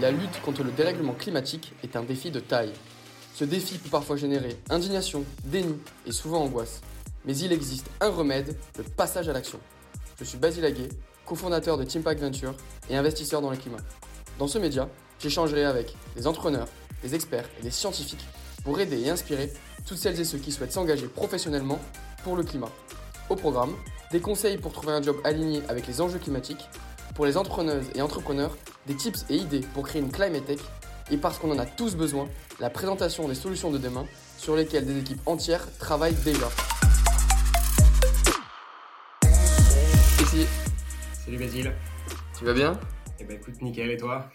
la lutte contre le dérèglement climatique est un défi de taille. Ce défi peut parfois générer indignation, déni et souvent angoisse. Mais il existe un remède, le passage à l'action. Je suis Basile Aguet, cofondateur de Teampack Venture et investisseur dans le climat. Dans ce média, j'échangerai avec des entrepreneurs, des experts et des scientifiques pour aider et inspirer toutes celles et ceux qui souhaitent s'engager professionnellement pour le climat. Au programme, des conseils pour trouver un job aligné avec les enjeux climatiques, pour les entrepreneuses et entrepreneurs, des tips et idées pour créer une climate tech, et parce qu'on en a tous besoin, la présentation des solutions de demain sur lesquelles des équipes entières travaillent déjà. Ici, Salut Basile. tu vas bien? Eh ben écoute, nickel, et toi?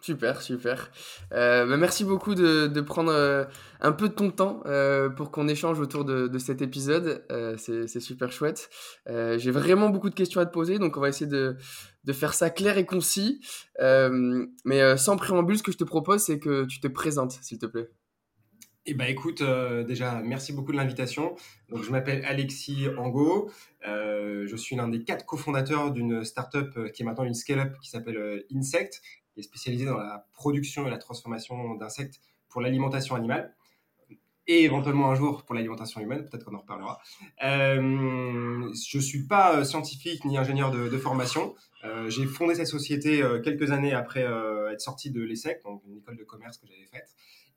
Super, super. Euh, bah, merci beaucoup de, prendre euh, un peu de ton temps euh, pour qu'on échange autour de, cet épisode. C'est super chouette. J'ai vraiment beaucoup de questions à te poser, donc on va essayer de, faire ça clair et concis. Mais sans préambule, ce que je te propose, c'est que tu te présentes, s'il te plaît. Eh ben écoute, déjà, merci beaucoup de l'invitation. Donc je m'appelle Alexis Angot. Euh, je suis l'un des quatre cofondateurs d'une startup qui est maintenant une scale-up qui s'appelle Insect, est spécialisée dans la production et la transformation d'insectes pour l'alimentation animale. Et éventuellement un jour pour l'alimentation humaine, peut-être qu'on en reparlera. Euh, je suis pas euh, scientifique ni ingénieur de, formation. Euh, j'ai fondé cette société quelques années après être sorti de l'ESSEC, donc une école de commerce que j'avais faite.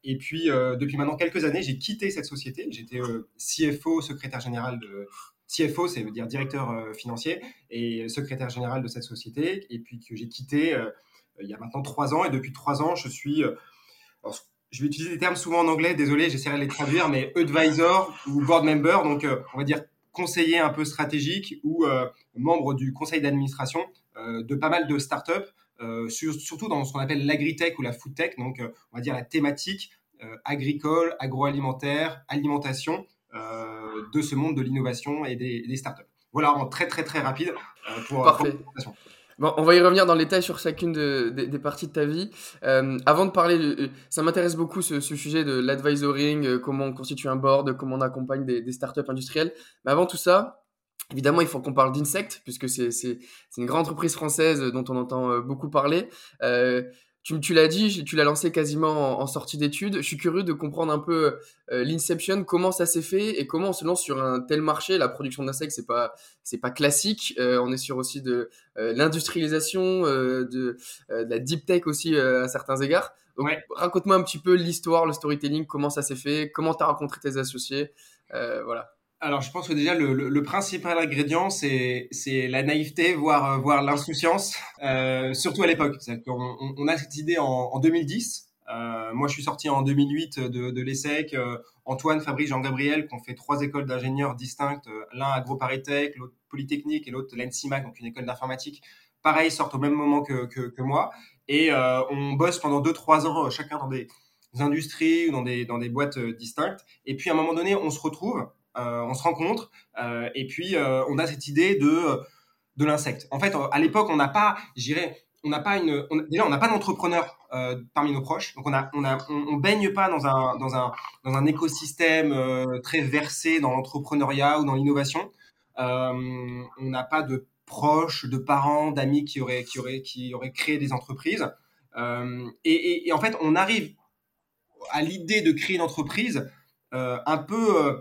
Et puis, depuis maintenant quelques années, j'ai quitté cette société. J'étais CFO, secrétaire général de... CFO, ça veut dire directeur financier, et secrétaire général de cette société. Et puis que j'ai quitté il y a maintenant trois ans. Et depuis trois ans, je suis... euh, alors, je vais utiliser des termes souvent en anglais, désolé, j'essaierai de les traduire, mais advisor ou board member, donc euh, on va dire conseiller un peu stratégique ou euh, membre du conseil d'administration euh, de pas mal de startups, euh, sur- surtout dans ce qu'on appelle l'agritech ou la foodtech, donc euh, on va dire la thématique euh, agricole, agroalimentaire, alimentation euh, de ce monde de l'innovation et des, des startups. Voilà, en très très très rapide euh, pour, Parfait. pour la présentation. Bon, on va y revenir dans le détail sur chacune de- des- parties de ta vie. Euh, avant de parler, euh, ça m'intéresse beaucoup ce, sujet de l'advisoring, euh, comment on constitue un board, comment on accompagne des, des startups industrielles. Mais avant tout ça, évidemment, il faut qu'on parle d'Insect, puisque c'est une grande entreprise française dont on entend beaucoup parler. Tu, tu l'as dit, tu l'as lancé quasiment en, en sortie d'études. Je suis curieux de comprendre un peu euh, l'Inception, comment ça s'est fait et comment on se lance sur un tel marché. La production d'insectes, c'est pas c'est pas classique. Euh, on est sur aussi de euh, l'industrialisation, de, de la deep tech aussi à certains égards. Donc, Ouais. raconte-moi un petit peu l'histoire, le storytelling, comment ça s'est fait, comment tu as rencontré tes associés. Voilà. Alors, je pense que déjà, le, le- le principal ingrédient, c'est, c'est la naïveté, voire, euh, voire l'insouciance, euh, surtout à l'époque. C'est-à-dire qu'on on, a cette idée en, en 2010. Euh, moi, je suis sorti en 2008 de, de l'ESSEC. Euh, Antoine, Fabrice, Jean-Gabriel, qui ont fait trois écoles d'ingénieurs distinctes, euh, l'un AgroParisTech, l'autre Polytechnique et l'autre l'ENSIMAC, donc une école d'informatique. Pareil, sortent au même moment que, que, que moi. Et euh, on bosse pendant deux, trois ans, chacun dans des industries ou dans des, dans des boîtes distinctes. Et puis, à un moment donné, on se retrouve on se rencontre euh, et puis euh, on a cette idée de de l'insecte. En fait, à l'époque, on n'a pas, j'irais, on n'a pas une, déjà on n'a pas d'entrepreneur euh, parmi nos proches, donc on a, on a, on, baigne pas dans un dans un dans un écosystème euh, très versé dans l'entrepreneuriat ou dans l'innovation. Euh, on n'a pas de proches, de parents, d'amis qui auraient qui qui créé des entreprises. Euh, et, en fait, on arrive à l'idée de créer une entreprise euh, un peu euh,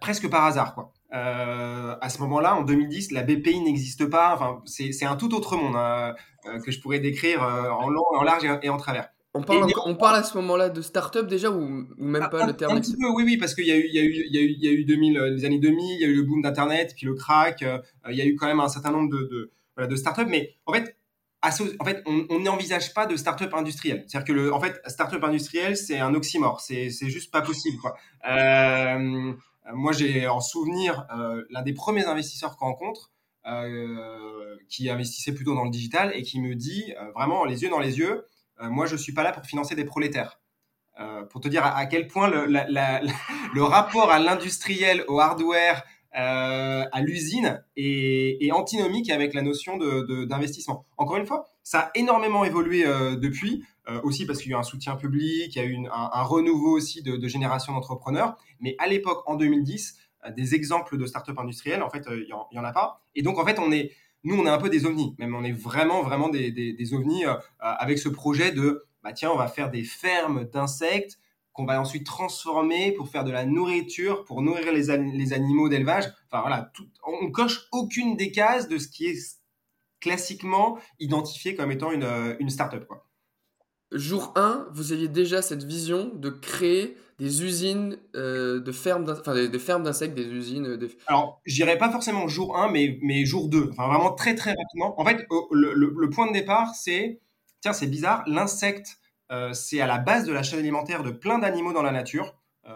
presque par hasard quoi. Euh, à ce moment-là, en 2010, la BPI n'existe pas. Enfin, c'est un tout autre monde hein, euh, que je pourrais décrire euh, en long, en large et, en travers. On parle, Et- on parle à ce moment-là de start-up déjà ou, ou même pas un, le terme un petit peu, oui, oui, parce qu'il y a eu, il y a eu, il y a eu, il y a eu 2000, euh, les années 2000, il y a eu le boom d'Internet, puis le crack. euh, il y a eu quand même un certain nombre de, de, voilà, de startups, mais en fait, en fait, on n'envisage pas de start-up industrielle. C'est-à-dire que le, en fait, start-up industrielle, c'est un oxymore. C'est, c'est juste pas possible, quoi. Euh, moi, j'ai en souvenir euh, l'un des premiers investisseurs qu'on rencontre, euh, qui investissait plutôt dans le digital et qui me dit euh, vraiment les yeux dans les yeux, euh, moi, je suis pas là pour financer des prolétaires. Euh, pour te dire à, quel point le, rapport à l'industriel, au hardware, euh, à l'usine est, antinomique avec la notion de- de- d'investissement. Encore une fois, ça a énormément évolué euh, depuis, euh, aussi parce qu'il y a eu un soutien public, il y a eu un, renouveau aussi de, de génération d'entrepreneurs. Mais à l'époque, en 2010, euh, des exemples de start-up industrielles, en fait, il y en- a pas. Et donc, en fait, on est nous, on est un peu des ovnis. Même on est vraiment, vraiment des, des, ovnis avec ce projet de, bah tiens, on va faire des fermes d'insectes qu'on va ensuite transformer pour faire de la nourriture, pour nourrir les, les animaux d'élevage. Enfin voilà, tout, on coche aucune des cases de ce qui est classiquement identifié comme étant une, une start-up. Quoi. Jour 1, vous aviez déjà cette vision de créer des usines euh, de fermes, enfin des, fermes d'insectes, des usines. De... Alors, je dirais pas forcément jour 1, mais, mais jour 2. Enfin, vraiment très très rapidement. En fait, le, le point de départ, c'est tiens, c'est bizarre, l'insecte euh, c'est à la base de la chaîne alimentaire de plein d'animaux dans la nature. Euh,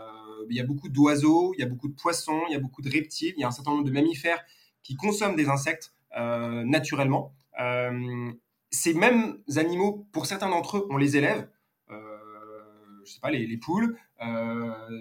il y a beaucoup d'oiseaux, il y a beaucoup de poissons, il y a beaucoup de reptiles, il y a un certain nombre de mammifères qui consomment des insectes euh, naturellement. ces mêmes animaux, pour certains d'entre eux, on les élève. je sais pas, les, poules,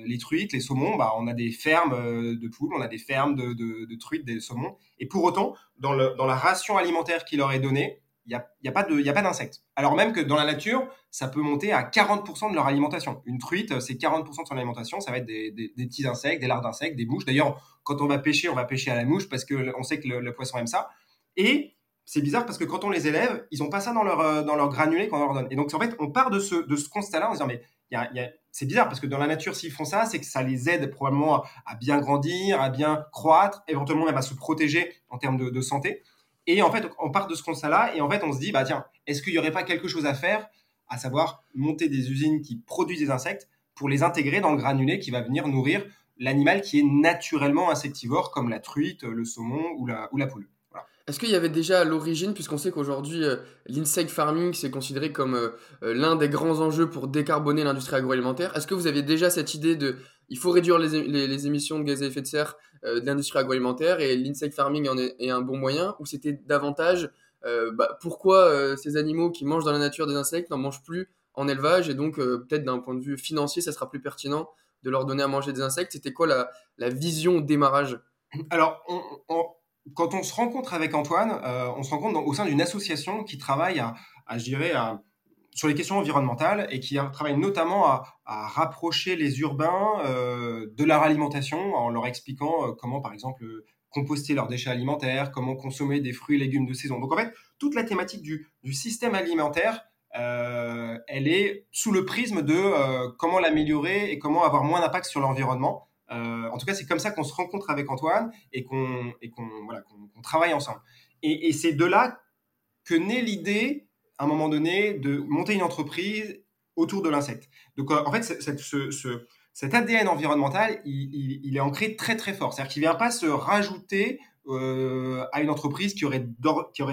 les truites, les saumons, bah, on a des fermes de poules, on a des fermes de, truites, des saumons. Et pour autant, dans, la ration alimentaire qui leur est donnée, il n'y a, y a, pas d'insectes. Alors même que dans la nature, ça peut monter à 40% de leur alimentation. Une truite, c'est 40% de son alimentation, ça va être des petits insectes, des larves d'insectes, des mouches. D'ailleurs, quand on va pêcher, on va pêcher à la mouche parce qu'on sait que le, poisson aime ça. Et c'est bizarre parce que quand on les élève, ils n'ont pas ça dans leur, euh, dans leur granulé qu'on leur donne. Et donc, en fait, on part de ce, de ce constat-là en se disant, mais c'est bizarre parce que dans la nature, s'ils font ça, c'est que ça les aide probablement à bien grandir, à bien croître, éventuellement même à se protéger en termes de, de santé. Et en fait, on part de ce constat-là et en fait, on se dit, bah tiens, est-ce qu'il n'y aurait pas quelque chose à faire, à savoir monter des usines qui produisent des insectes pour les intégrer dans le granulé qui va venir nourrir l'animal qui est naturellement insectivore, comme la truite, le saumon ou la, ou la poule? Est-ce qu'il y avait déjà à l'origine, puisqu'on sait qu'aujourd'hui euh, l'insect farming c'est considéré comme euh, euh, l'un des grands enjeux pour décarboner l'industrie agroalimentaire, est-ce que vous avez déjà cette idée de il faut réduire les, émissions de gaz à effet de serre de l'industrie agroalimentaire et l'insect farming en est, un bon moyen, ou c'était davantage bah, pourquoi ces animaux qui mangent dans la nature des insectes n'en mangent plus en élevage? Et donc peut-être d'un point de vue financier ça sera plus pertinent de leur donner à manger des insectes. C'était quoi la, la, vision au démarrage? Alors, on quand on se rencontre avec Antoine, euh, on se rencontre au sein d'une association qui travaille à, je dirais, sur les questions environnementales et qui travaille notamment à, rapprocher les urbains euh, de leur alimentation en leur expliquant euh, comment, par exemple, composter leurs déchets alimentaires, comment consommer des fruits et légumes de saison. Donc en fait, toute la thématique du, du système alimentaire, elle est sous le prisme de comment l'améliorer et comment avoir moins d'impact sur l'environnement. Euh, en tout cas, c'est comme ça qu'on se rencontre avec Antoine et qu'on travaille ensemble. Et, c'est de là que naît l'idée, à un moment donné, de monter une entreprise autour de l'insecte. Donc, euh, en fait, ce, cet ADN environnemental, il, est ancré très très fort. C'est-à-dire qu'il ne vient pas se rajouter euh, à une entreprise qui aurait,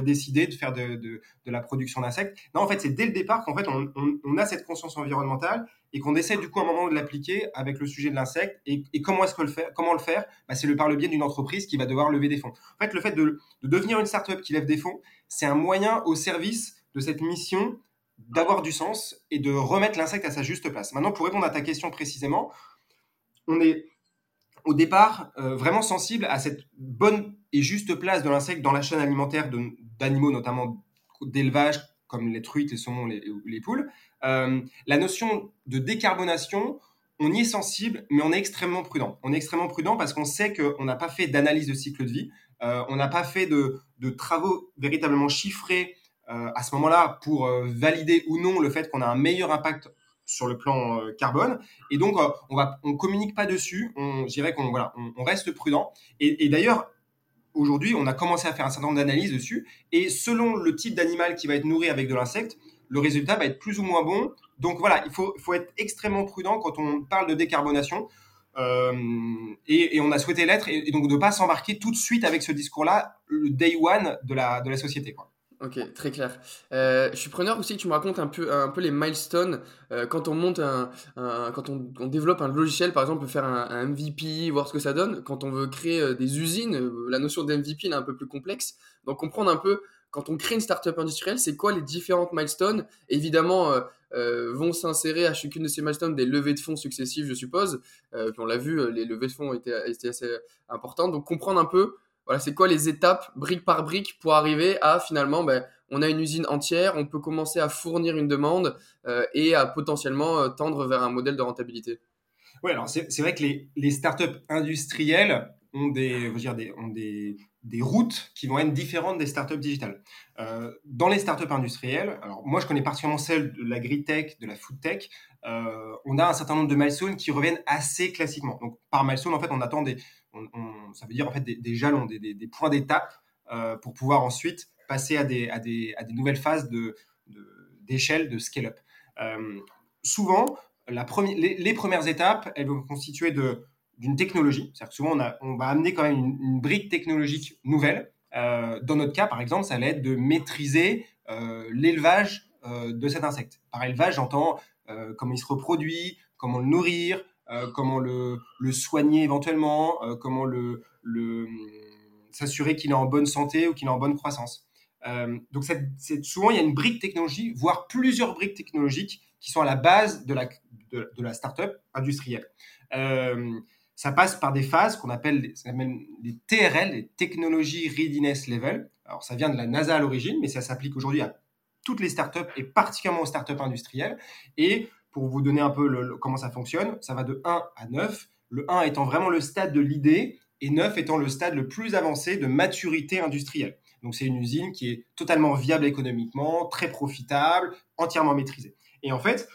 décidé de faire de, la production d'insectes. Non, en fait, c'est dès le départ qu'en fait, on, a cette conscience environnementale et qu'on essaie du coup à un moment de l'appliquer avec le sujet de l'insecte. Et, comment est-ce que le faire Comment le faire bah, C'est le, par le biais d'une entreprise qui va devoir lever des fonds. En fait, le fait de, de devenir une startup qui lève des fonds, c'est un moyen au service de cette mission d'avoir du sens et de remettre l'insecte à sa juste place. Maintenant, pour répondre à ta question précisément, on est au départ euh, vraiment sensible à cette bonne et juste place de l'insecte dans la chaîne alimentaire d'animaux, notamment d'élevage, comme les truites, les saumons, les, les poules. Euh, la notion de décarbonation, on y est sensible, mais on est extrêmement prudent. On est extrêmement prudent parce qu'on sait qu'on n'a pas fait d'analyse de cycle de vie, euh, on n'a pas fait de, de, travaux véritablement chiffrés à ce moment-là pour valider ou non le fait qu'on a un meilleur impact sur le plan euh, carbone. Et donc, euh, on va, on communique pas dessus. On, qu'on voilà, on, reste prudent. Et, d'ailleurs, aujourd'hui, on a commencé à faire un certain nombre d'analyses dessus. Et selon le type d'animal qui va être nourri avec de l'insecte, le résultat va être plus ou moins bon. Donc voilà, il faut, faut être extrêmement prudent quand on parle de décarbonation. Euh, et, on a souhaité l'être et, donc de pas s'embarquer tout de suite avec ce discours-là, le day one de la, de la société. Quoi. Ok, très clair. Euh, je suis preneur aussi que tu me racontes un peu, les milestones euh, quand on monte un, quand on, développe un logiciel, par exemple, faire un, MVP, voir ce que ça donne. Quand on veut créer euh, des usines, la notion d'MVP est un peu plus complexe. Donc comprendre un peu quand on crée une startup industrielle, c'est quoi les différentes milestones? Évidemment, vont s'insérer à chacune de ces milestones des levées de fonds successives, je suppose. puis on l'a vu, les levées de fonds étaient assez importantes. Donc comprendre un peu voilà, c'est quoi les étapes, brique par brique, pour arriver à finalement, ben, on a une usine entière, on peut commencer à fournir une demande euh, et à potentiellement euh, tendre vers un modèle de rentabilité? Oui, alors c'est vrai que les, startups industrielles ont des, dire, des, ont des, des routes qui vont être différentes des startups digitales. Euh, dans les startups industrielles, alors moi je connais particulièrement celle de l'agri-tech, de la food tech, euh, on a un certain nombre de milestones qui reviennent assez classiquement. Donc par milestone, en fait, on attend des, ça veut dire en fait des, jalons, des, points d'étape euh, pour pouvoir ensuite passer à des, nouvelles phases d'échelle, de, scale-up. Euh, souvent, les, premières étapes, elles vont constituer d'une technologie. C'est-à-dire que souvent, on, on, va amener quand même une, brique technologique nouvelle. Euh, dans notre cas, par exemple, ça allait être de maîtriser l'élevage de cet insecte. Par élevage, j'entends comment il se reproduit, comment le nourrir, comment le, soigner éventuellement, comment le, le s'assurer qu'il est en bonne santé ou qu'il est en bonne croissance. donc, c'est, souvent, il y a une brique technologique, voire plusieurs briques technologiques qui sont à la base de la, de, la startup industrielle. Euh, ça passe par des phases qu'on appelle, les TRL, les Technology Readiness Level. Alors, ça vient de la NASA à l'origine, mais ça s'applique aujourd'hui à toutes les startups et particulièrement aux startups industrielles. Et pour vous donner un peu comment ça fonctionne, ça va de 1 à 9. Le 1 étant vraiment le stade de l'idée et 9 étant le stade le plus avancé de maturité industrielle. Donc, c'est une usine qui est totalement viable économiquement, très profitable, entièrement maîtrisée. Et en fait,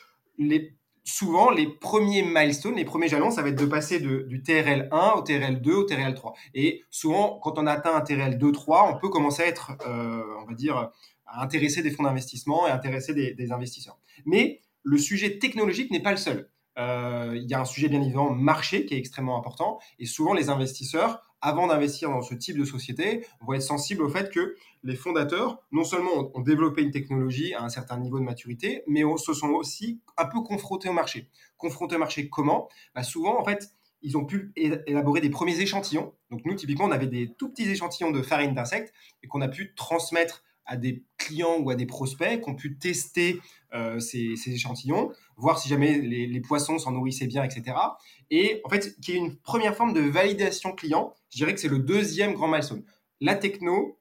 souvent, les premiers milestones, les premiers jalons, ça va être de passer du TRL 1 au TRL 2 au TRL 3. Et souvent, quand on atteint un TRL 2, 3, on peut commencer à être, euh, on va dire, à intéresser des fonds d'investissement et intéresser des, investisseurs. Mais le sujet technologique n'est pas le seul. Euh, il y a un sujet bien évidemment marché qui est extrêmement important et souvent les investisseurs avant d'investir dans ce type de société, vont être sensibles au fait que les fondateurs, non seulement ont développé une technologie à un certain niveau de maturité, mais se sont aussi un peu confrontés au marché. Confrontés au marché comment? Bah Souvent, en fait, ils ont pu élaborer des premiers échantillons. Donc nous, typiquement, on avait des tout petits échantillons de farine d'insectes et qu'on a pu transmettre à des clients ou à des prospects qui ont pu tester euh, ces, échantillons, voir si jamais les, poissons s'en nourrissaient bien, etc. Et en fait, qui est une première forme de validation client, je dirais que c'est le deuxième grand milestone. La techno,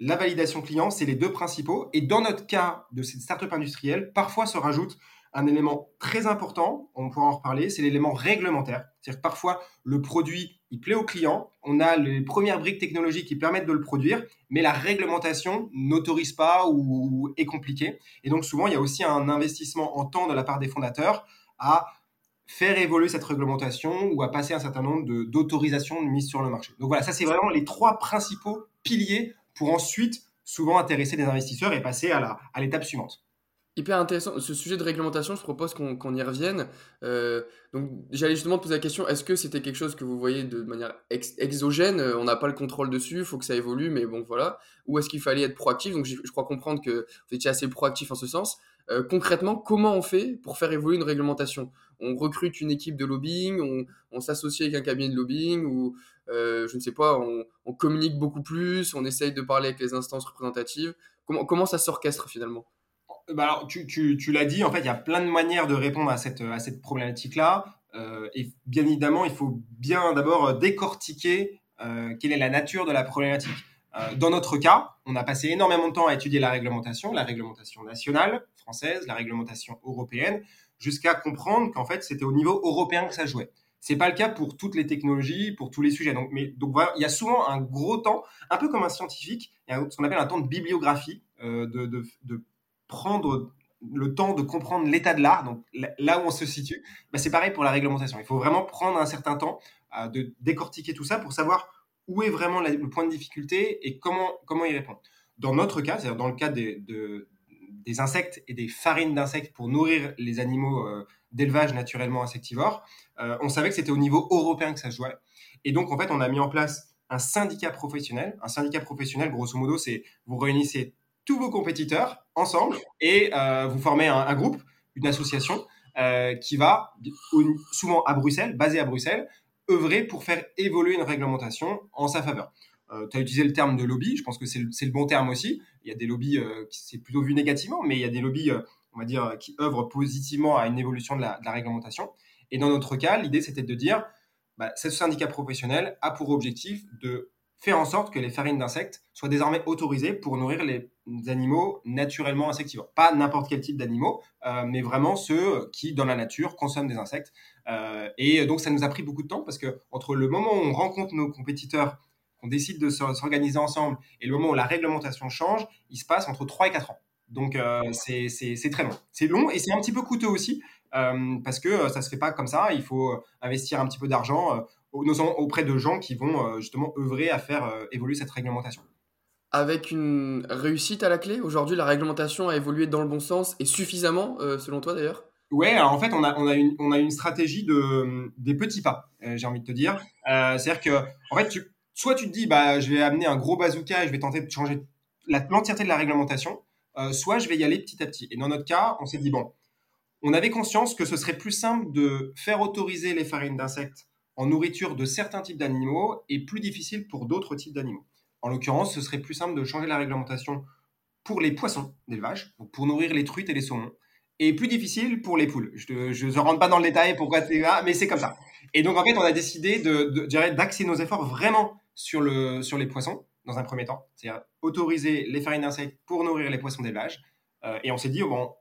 la validation client, c'est les deux principaux. Et dans notre cas de cette startup industrielle, parfois se rajoute un élément très important, on pourra en reparler, c'est l'élément réglementaire. C'est-à-dire que parfois, le produit, il plaît au client, on a les premières briques technologiques qui permettent de le produire, mais la réglementation n'autorise pas ou est compliquée. Et donc souvent, il y a aussi un investissement en temps de la part des fondateurs à faire évoluer cette réglementation ou à passer un certain nombre d'autorisations de, mise sur le marché. Donc voilà, ça c'est vraiment les trois principaux piliers pour ensuite souvent intéresser des investisseurs et passer à l'étape suivante. Hyper intéressant. Ce sujet de réglementation, je propose qu'on y revienne. Euh, donc, j'allais justement te poser la question est-ce que c'était quelque chose que vous voyez de manière exogène? Euh, On n'a pas le contrôle dessus, il faut que ça évolue, mais bon, voilà. Ou est-ce qu'il fallait être proactif? Donc, je, crois comprendre que vous étiez assez proactif en ce sens. Euh, concrètement, comment on fait pour faire évoluer une réglementation? On recrute une équipe de lobbying, on, s'associe avec un cabinet de lobbying, ou je ne sais pas, on, communique beaucoup plus, on essaye de parler avec les instances représentatives. Comment ça s'orchestre finalement? Bah alors, tu, tu, tu l'as dit, en fait, il y a plein de manières de répondre à cette, à cette problématique-là. Euh, et bien évidemment, il faut bien d'abord décortiquer euh, quelle est la nature de la problématique. Euh, dans notre cas, on a passé énormément de temps à étudier la réglementation, la réglementation nationale française, la réglementation européenne, jusqu'à comprendre qu'en fait, c'était au niveau européen que ça jouait. C'est pas le cas pour toutes les technologies, pour tous les sujets. Donc, mais, donc voilà, il y a souvent un gros temps, un peu comme un scientifique, il y a ce qu'on appelle un temps de bibliographie, euh, de, prendre le temps de comprendre l'état de l'art, donc là où on se situe, bah c'est pareil pour la réglementation. Il faut vraiment prendre un certain temps euh, de décortiquer tout ça pour savoir où est vraiment le point de difficulté et comment, comment y répondre. Dans notre cas, c'est-à-dire dans le cas des, des insectes et des farines d'insectes pour nourrir les animaux euh, d'élevage naturellement insectivores, euh, on savait que c'était au niveau européen que ça se jouait. Et donc, en fait, on a mis en place un syndicat professionnel. Un syndicat professionnel, grosso modo, c'est vous réunissez tous vos compétiteurs ensemble et euh, vous formez un, groupe, une association euh, qui va, souvent à Bruxelles, basée à Bruxelles, œuvrer pour faire évoluer une réglementation en sa faveur. Euh, tu as utilisé le terme de lobby, je pense que c'est le, bon terme aussi. Il y a des lobbies qui c'est plutôt vu négativement, mais il y a des lobbies, on va dire, qui œuvrent positivement à une évolution de la, réglementation. Et dans notre cas, l'idée, c'était de dire, bah, ce syndicat professionnel a pour objectif de faire en sorte que les farines d'insectes soient désormais autorisées pour nourrir les animaux naturellement insectivores. Pas n'importe quel type d'animaux, euh, mais vraiment ceux qui, dans la nature, consomment des insectes. Euh, et donc, ça nous a pris beaucoup de temps parce que entre le moment où on rencontre nos compétiteurs, qu'on décide de s'organiser ensemble et le moment où la réglementation change, il se passe entre 3 et 4 ans. Donc c'est très long. C'est long et c'est un petit peu coûteux aussi parce que ça se fait pas comme ça. Il faut investir un petit peu d'argent auprès de gens qui vont justement œuvrer à faire évoluer cette réglementation avec une réussite à la clé Aujourd'hui, la réglementation a évolué dans le bon sens et suffisamment, euh, selon toi d'ailleurs? Ouais, alors en fait, on a, on a, une, on a une stratégie de, des petits pas, euh, j'ai envie de te dire. Euh, C'est-à-dire que, en fait, tu, soit tu te dis, bah, je vais amener un gros bazooka et je vais tenter de changer l'entièreté de la réglementation, euh, soit je vais y aller petit à petit. Et dans notre cas, on s'est dit, bon, on avait conscience que ce serait plus simple de faire autoriser les farines d'insectes en nourriture de certains types d'animaux et plus difficile pour d'autres types d'animaux. En l'occurrence, ce serait plus simple de changer la réglementation pour les poissons d'élevage, pour nourrir les truites et les saumons, et plus difficile pour les poules. Je ne rentre pas dans le détail pourquoi c'est là, mais c'est comme ça. Et donc, en fait, on a décidé d'axer nos efforts vraiment sur les poissons, dans un premier temps. C'est-à-dire autoriser les farines d'insectes pour nourrir les poissons d'élevage. Euh, et on s'est dit, bon,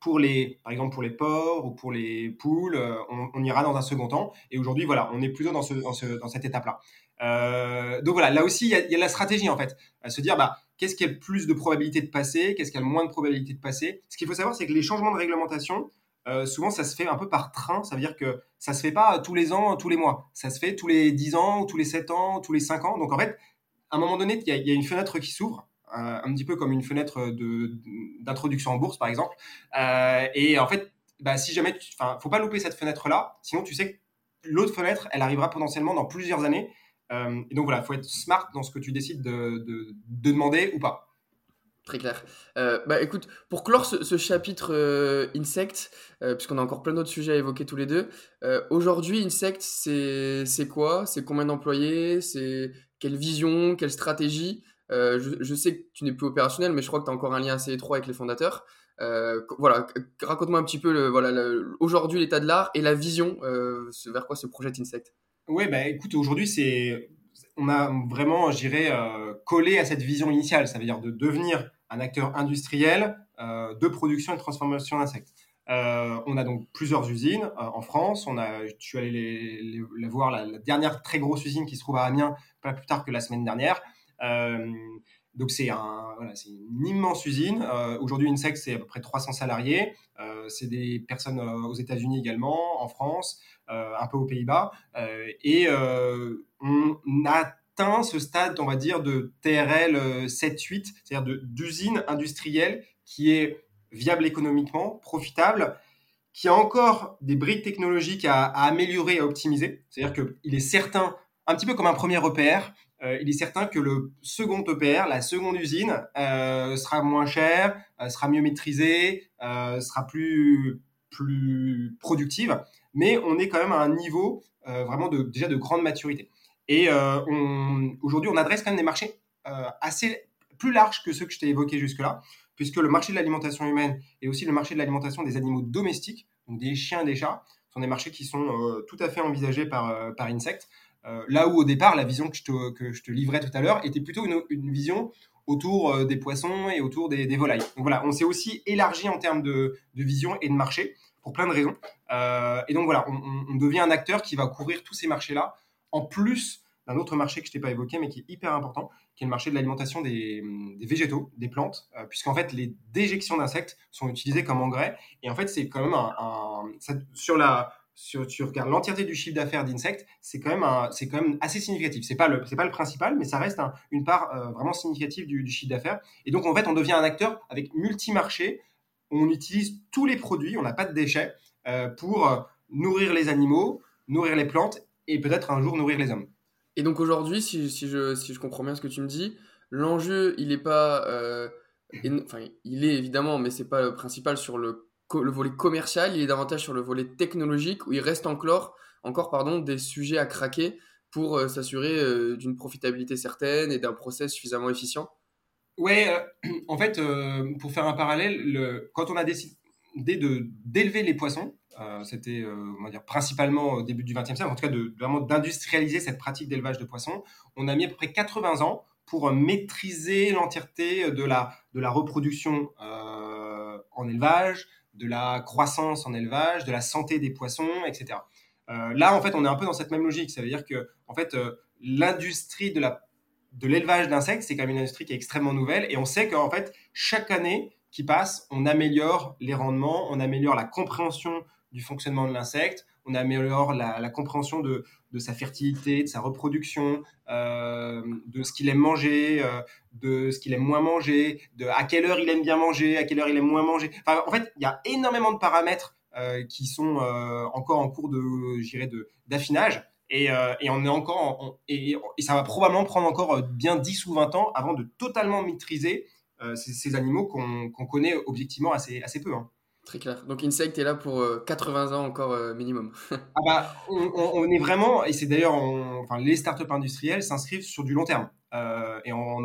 pour les, par exemple pour les porcs ou pour les poules, euh, on, ira dans un second temps. Et aujourd'hui, voilà, on est plutôt dans, ce, dans cette étape-là. Euh, donc voilà, là aussi, il y, a la stratégie en fait, à se dire bah, qu'est-ce qui a le plus de probabilité de passer, qu'est-ce qui a le moins de probabilité de passer? Ce qu'il faut savoir, c'est que les changements de réglementation, euh, souvent, ça se fait un peu par train. Ça veut dire que ça se fait pas tous les ans, tous les mois. Ça se fait tous les 10 ans, ou tous les 7 ans, tous les 5 ans. Donc en fait, à un moment donné, il y, a une fenêtre qui s'ouvre. Euh, un petit peu comme une fenêtre d'introduction en bourse, par exemple. et en fait, bah, si jamais, faut pas louper cette fenêtre-là, sinon tu sais que l'autre fenêtre, elle arrivera potentiellement dans plusieurs années euh, et donc voilà, il faut être smart dans ce que tu décides de, demander ou pas. Très clair. Euh, bah écoute, pour clore ce, chapitre euh, Insect, puisqu'on a encore plein d'autres sujets à évoquer tous les deux, aujourd'hui Insect, c'est quoi? C'est combien d'employés? C'est quelle vision? Quelle stratégie? Je, sais que tu n'es plus opérationnel, mais je crois que tu as encore un lien assez étroit avec les fondateurs. voilà, raconte-moi un petit peu voilà, aujourd'hui l'état de l'art et la vision vers quoi se projette Insect. Oui, bah, écoute, aujourd'hui, c'est, on a vraiment, je dirais, euh, collé à cette vision initiale, ça veut dire de devenir un acteur industriel euh, de production et de transformation d'insectes. Euh, on a donc plusieurs usines en France. On a, je suis allé les, voir la, dernière très grosse usine qui se trouve à Amiens, pas plus tard que la semaine dernière. Donc c'est une immense usine. Aujourd'hui, Insect, c'est à peu près 300 salariés. c'est des personnes aux États-Unis également, en France. Euh, un peu aux Pays-Bas. Euh, et euh, on atteint ce stade, on va dire, de TRL 7-8, c'est-à-dire d'usine industrielle qui est viable économiquement, profitable, qui a encore des briques technologiques à, améliorer, à optimiser. C'est-à-dire qu'il est certain, un petit peu comme un premier EPR, il est certain que le second EPR, la seconde usine, sera moins cher, sera mieux maîtrisée, sera plus, plus productive mais on est quand même à un niveau euh, vraiment de, déjà de grande maturité. Et euh, aujourd'hui, on adresse quand même des marchés euh, assez plus larges que ceux que je t'ai évoqués jusque-là, puisque le marché de l'alimentation humaine et aussi le marché de l'alimentation des animaux domestiques, donc des chiens et des chats, sont des marchés qui sont tout à fait envisagés par, par Insect. Là où au départ, la vision que je te, que je te livrais tout à l'heure était plutôt une, vision autour des poissons et autour des, des, volailles. Donc voilà, on s'est aussi élargi en termes de, de, vision et de marché pour plein de raisons. Euh, et donc voilà, on, devient un acteur qui va couvrir tous ces marchés-là, en plus d'un autre marché que je t'ai pas évoqué, mais qui est hyper important, qui est le marché de l'alimentation des, végétaux, des plantes, euh, puisqu'en fait les déjections d'insectes sont utilisées comme engrais. Et en fait, c'est quand même un, sur la sur, tu l'entièreté du chiffre d'affaires d'insectes, c'est quand même c'est quand même assez significatif. C'est pas le c'est pas le principal, mais ça reste une part euh, vraiment significative du, chiffre d'affaires. Et donc en fait, on devient un acteur avec multi-marchés on utilise tous les produits, on n'a pas de déchets, euh, pour euh, nourrir les animaux, nourrir les plantes et peut-être un jour nourrir les hommes. Et donc aujourd'hui, si, je, si je comprends bien ce que tu me dis, l'enjeu, il n'est pas... Enfin, il est évidemment, mais c'est pas le principal sur le, le, volet commercial, il est davantage sur le volet technologique, où il reste encore, encore pardon, des sujets à craquer pour s'assurer d'une profitabilité certaine et d'un process suffisamment efficient. Ouais, euh, en fait, euh, pour faire un parallèle, quand on a décidé d'élever les poissons, euh, c'était on principalement au début du XXe siècle, en tout cas de, vraiment d'industrialiser cette pratique d'élevage de poissons, on a mis à peu près 80 ans pour maîtriser l'entièreté de la, de la reproduction en élevage, de la croissance en élevage, de la santé des poissons, etc. là, en fait, on est un peu dans cette même logique. Ça veut dire que, en fait, l'industrie de de l'élevage d'insectes, c'est quand même une industrie qui est extrêmement nouvelle et on sait qu'en fait, chaque année qui passe, on améliore les rendements, on améliore la compréhension du fonctionnement de l'insecte, on améliore la, compréhension de, sa fertilité, de sa reproduction, euh, de ce qu'il aime manger, euh, de ce qu'il aime moins manger, de à quelle heure il aime bien manger, à quelle heure il aime moins manger. Enfin, en fait, il y a énormément de paramètres euh, qui sont encore en cours de, d'affinage. Et, on est encore et, ça va probablement prendre encore bien 10 ou 20 ans avant de totalement maîtriser ces, animaux qu'on connaît objectivement assez, assez peu. Hein. Très clair. Donc Insect est là pour 80 euh, ans encore euh, minimum. ah bah, on, est vraiment, et c'est d'ailleurs, enfin, les startups industrielles s'inscrivent sur du long terme. Euh, et on,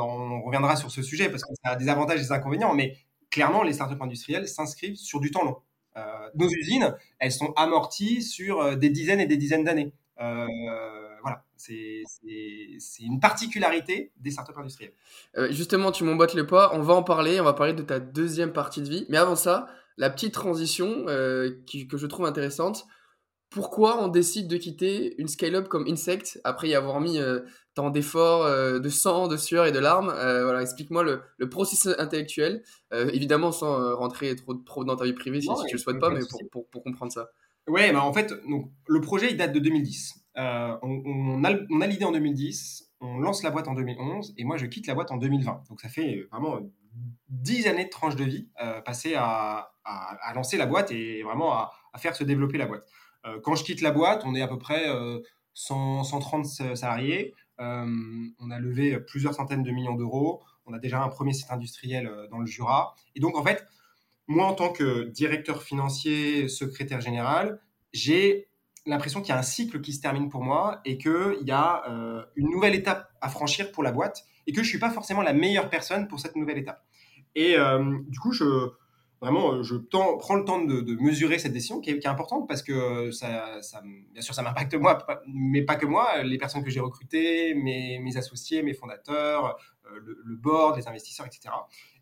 reviendra sur ce sujet parce que ça a des avantages et des inconvénients, mais clairement, les startups industrielles s'inscrivent sur du temps long. nos usines, elles sont amorties sur des dizaines et des dizaines d'années. voilà, c'est une particularité des startups industrielles. justement, tu m'emboîtes le pas, on va en parler, on va parler de ta deuxième partie de vie. Mais avant ça, la petite transition euh, que je trouve intéressante. Pourquoi on décide de quitter une scale-up comme Insect après y avoir mis euh, tant d'efforts, euh, de sang, de sueur et de larmes? Voilà, Explique-moi le, processus intellectuel, évidemment sans rentrer trop, trop, dans ta vie privée si, tu le souhaites pas, mais pour, comprendre ça. Ouais, bah en fait, donc, le projet il date de 2010. On, on, a, on a l'idée en 2010, on lance la boîte en 2011 et moi je quitte la boîte en 2020. Donc ça fait vraiment 10 années de tranche de vie passées à, à, lancer la boîte et vraiment à, faire se développer la boîte. Euh, quand je quitte la boîte, on est à peu près 130 euh, salariés. Euh, on a levé plusieurs centaines de millions d'euros. On a déjà un premier site industriel dans le Jura. Et donc, en fait, moi, en tant que directeur financier, secrétaire général, j'ai l'impression qu'il y a un cycle qui se termine pour moi et qu'il y a une nouvelle étape à franchir pour la boîte et que je ne suis pas forcément la meilleure personne pour cette nouvelle étape. Et du coup, je, vraiment, euh, je prends le temps de, mesurer cette décision qui est, importante parce que ça, bien sûr, ça m'impacte moi, mais pas que moi, les personnes que j'ai recrutées, mes, associés, mes fondateurs, euh, le, board, les investisseurs, etc.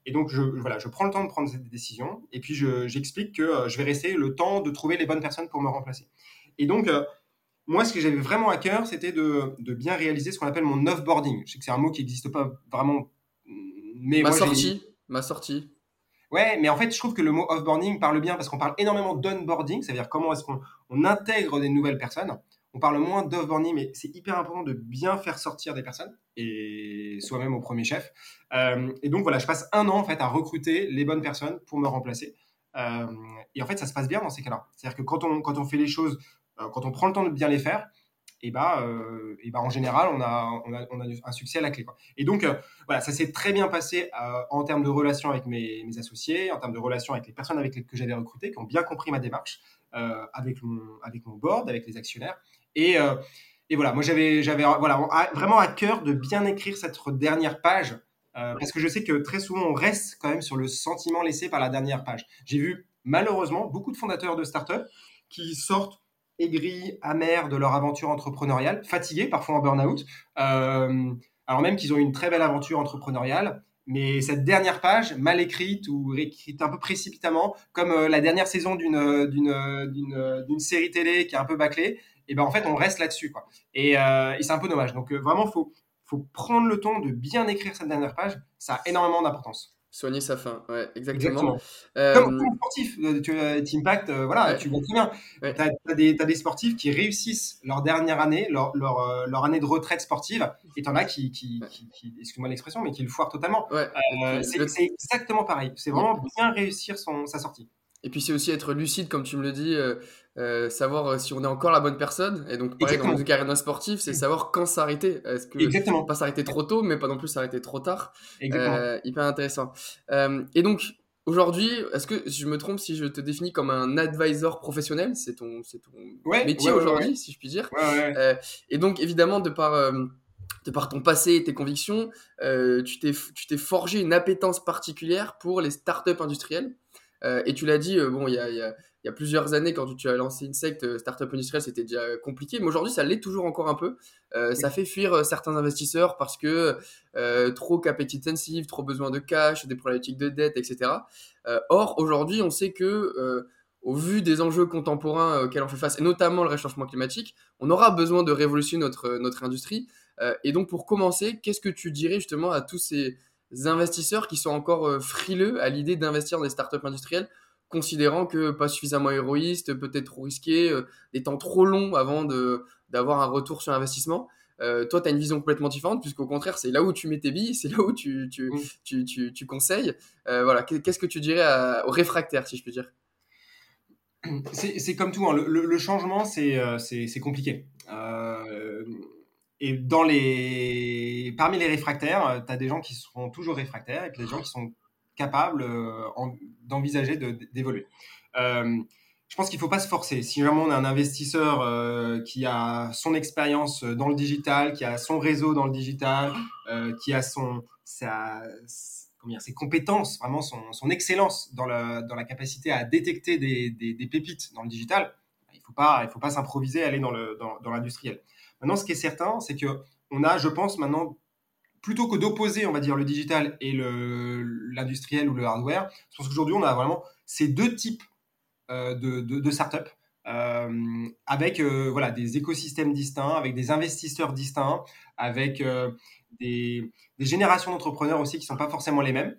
Et donc, je, voilà, je prends le temps de prendre cette décision et puis j'explique que euh, je vais rester le temps de trouver les bonnes personnes pour me remplacer. Et donc, moi, ce que j'avais vraiment à cœur, c'était de, bien réaliser ce qu'on appelle mon offboarding. Je sais que c'est un mot qui n'existe pas vraiment. Mais ma sortie, ma sortie. Ouais, mais en fait, je trouve que le mot offboarding parle bien parce qu'on parle énormément d'onboarding, c'est-à-dire comment est-ce qu'on intègre des nouvelles personnes. On parle moins d'offboarding, mais c'est hyper important de bien faire sortir des personnes et soi-même au premier chef. Euh, et donc voilà, je passe un an en fait à recruter les bonnes personnes pour me remplacer. Euh, et en fait, ça se passe bien dans ces cas-là. C'est-à-dire que quand on, quand on fait les choses, quand on prend le temps de bien les faire, et bah, euh, et bah en général, on a, on a, on a, un succès à la clé. Quoi. Et donc, euh, voilà, ça s'est très bien passé euh, en termes de relations avec mes, mes, associés, en termes de relations avec les personnes avec lesquelles que j'avais recruté, qui ont bien compris ma démarche, avec, mon, avec mon board, avec les actionnaires. Et, et voilà, moi, j'avais, j'avais voilà, vraiment à cœur de bien écrire cette dernière page, parce que je sais que très souvent, on reste quand même sur le sentiment laissé par la dernière page. J'ai vu, malheureusement, beaucoup de fondateurs de startups qui sortent aigris, amers de leur aventure entrepreneuriale, fatigués, parfois en burn-out, euh, alors même qu'ils ont eu une très belle aventure entrepreneuriale, mais cette dernière page, mal écrite ou écrite un peu précipitamment, comme euh, la dernière saison d'une, d'une, série télé qui est un peu bâclée, et ben en fait on reste là-dessus. Quoi. Et, et c'est un peu dommage. Donc vraiment, il faut, faut prendre le temps de bien écrire cette dernière page, ça a énormément d'importance. Soigner sa fin, ouais, exactement. Comme, euh, sportif, euh, tu as Impact, euh, voilà, tu vois très bien. Tu as, des sportifs qui réussissent leur dernière année, leur, leur, leur année de retraite sportive, et tu en as qui, qui, qui, excuse-moi l'expression, mais qui le foirent totalement. c'est exactement pareil. C'est vraiment bien réussir son, sa sortie. Et puis c'est aussi être lucide, comme tu me le dis, euh, euh, savoir euh, si on est encore la bonne personne. Et donc, pareil, dans une carrière sportive, c'est savoir quand s'arrêter. Est-ce que Exactement. pas s'arrêter trop tôt, mais pas non plus s'arrêter trop tard. Exactement. hyper intéressant. et donc, aujourd'hui, est-ce que je me trompe si je te définis comme un advisor professionnel C'est ton, c'est ton métier aujourd'hui, si je puis dire. et donc, évidemment, de par de par ton passé et tes convictions, tu t'es, tu t'es forgé une appétence particulière pour les startups industrielles. Euh, et tu l'as dit, euh, bon, il y a, y, a, y a, plusieurs années, quand tu as lancé Insect, euh, Startup Industriel, c'était déjà compliqué. Mais aujourd'hui, ça l'est toujours encore un peu. Ça fait fuir certains investisseurs parce que trop capital intensive, trop besoin de cash, des problématiques de dette, etc. or, aujourd'hui, on sait que au vu des enjeux contemporains auxquels on fait face, et notamment le réchauffement climatique, on aura besoin de révolutionner notre, notre industrie et donc, pour commencer, qu'est-ce que tu dirais justement à tous ces investisseurs qui sont encore frileux à l'idée d'investir dans des startups industrielles considérant que pas suffisamment héroïste, peut-être trop risqué, des temps trop longs avant d'avoir un retour sur investissement. Euh, toi, tu as une vision complètement différente, puisqu'au contraire, c'est là où tu mets tes billes, c'est là où tu, tu, tu, tu, tu conseilles. Euh, voilà, qu'est-ce que tu dirais aux réfractaires, si je peux dire? C'est comme tout, hein. le, le, changement, c'est euh, compliqué. et dans les... parmi les réfractaires, tu as des gens qui seront toujours réfractaires et puis des gens qui sont capables d'envisager d'évoluer je pense qu'il ne faut pas se forcer. Si vraiment on a un investisseur euh, qui a son expérience dans le digital, qui a son réseau dans le digital, euh, qui a son, dire, ses compétences, vraiment son, son excellence dans la, dans la, capacité à détecter des, des, pépites dans le digital, il ne faut pas, s'improviser, aller dans l'industriel. Dans, maintenant, ce qui est certain, c'est que on a, je pense, maintenant, plutôt que d'opposer, on va dire, le digital et l'industriel ou le hardware, je pense qu'aujourd'hui, on a vraiment ces deux types euh, de, startups. Euh, avec euh, voilà des écosystèmes distincts, avec des investisseurs distincts, avec des, générations d'entrepreneurs aussi qui sont pas forcément les mêmes,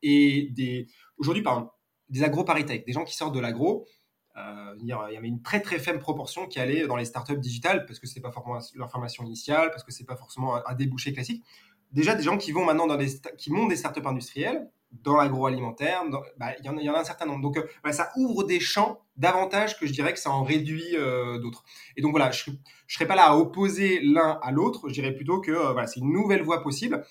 et aujourd'hui par exemple des agro-paritech, des gens qui sortent de l'agro. Euh, il y avait une très très faible proportion qui allait dans les startups digitales parce que c'est pas forcément leur formation initiale, parce que c'est pas forcément un, débouché classique. Déjà des gens qui vont maintenant dans des qui montent des startups industrielles dans l'agroalimentaire, bah, il y, en a un certain nombre. Donc, euh, ça ouvre des champs davantage que je dirais que ça en réduit euh, d'autres. Et donc, voilà, je ne serais pas là à opposer l'un à l'autre, je dirais plutôt que c'est une nouvelle voie possible.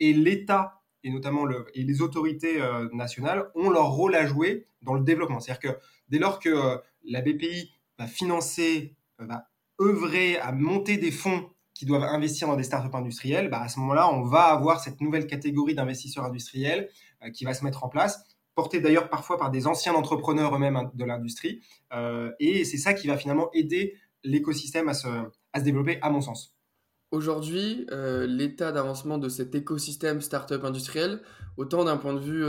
Et l'État, et notamment et les autorités nationales, ont leur rôle à jouer dans le développement. C'est-à-dire que dès lors que la BPI va financer, va œuvrer à monter des fonds qui doivent investir dans des startups industrielles, bah à ce moment-là, on va avoir cette nouvelle catégorie d'investisseurs industriels euh, qui va se mettre en place, porté d'ailleurs parfois par des anciens entrepreneurs eux-mêmes hein, de l'industrie. Euh, et c'est ça qui va finalement aider l'écosystème à se développer, à mon sens. Aujourd'hui, euh, l'état d'avancement de cet écosystème startup industriel, autant d'un point de vue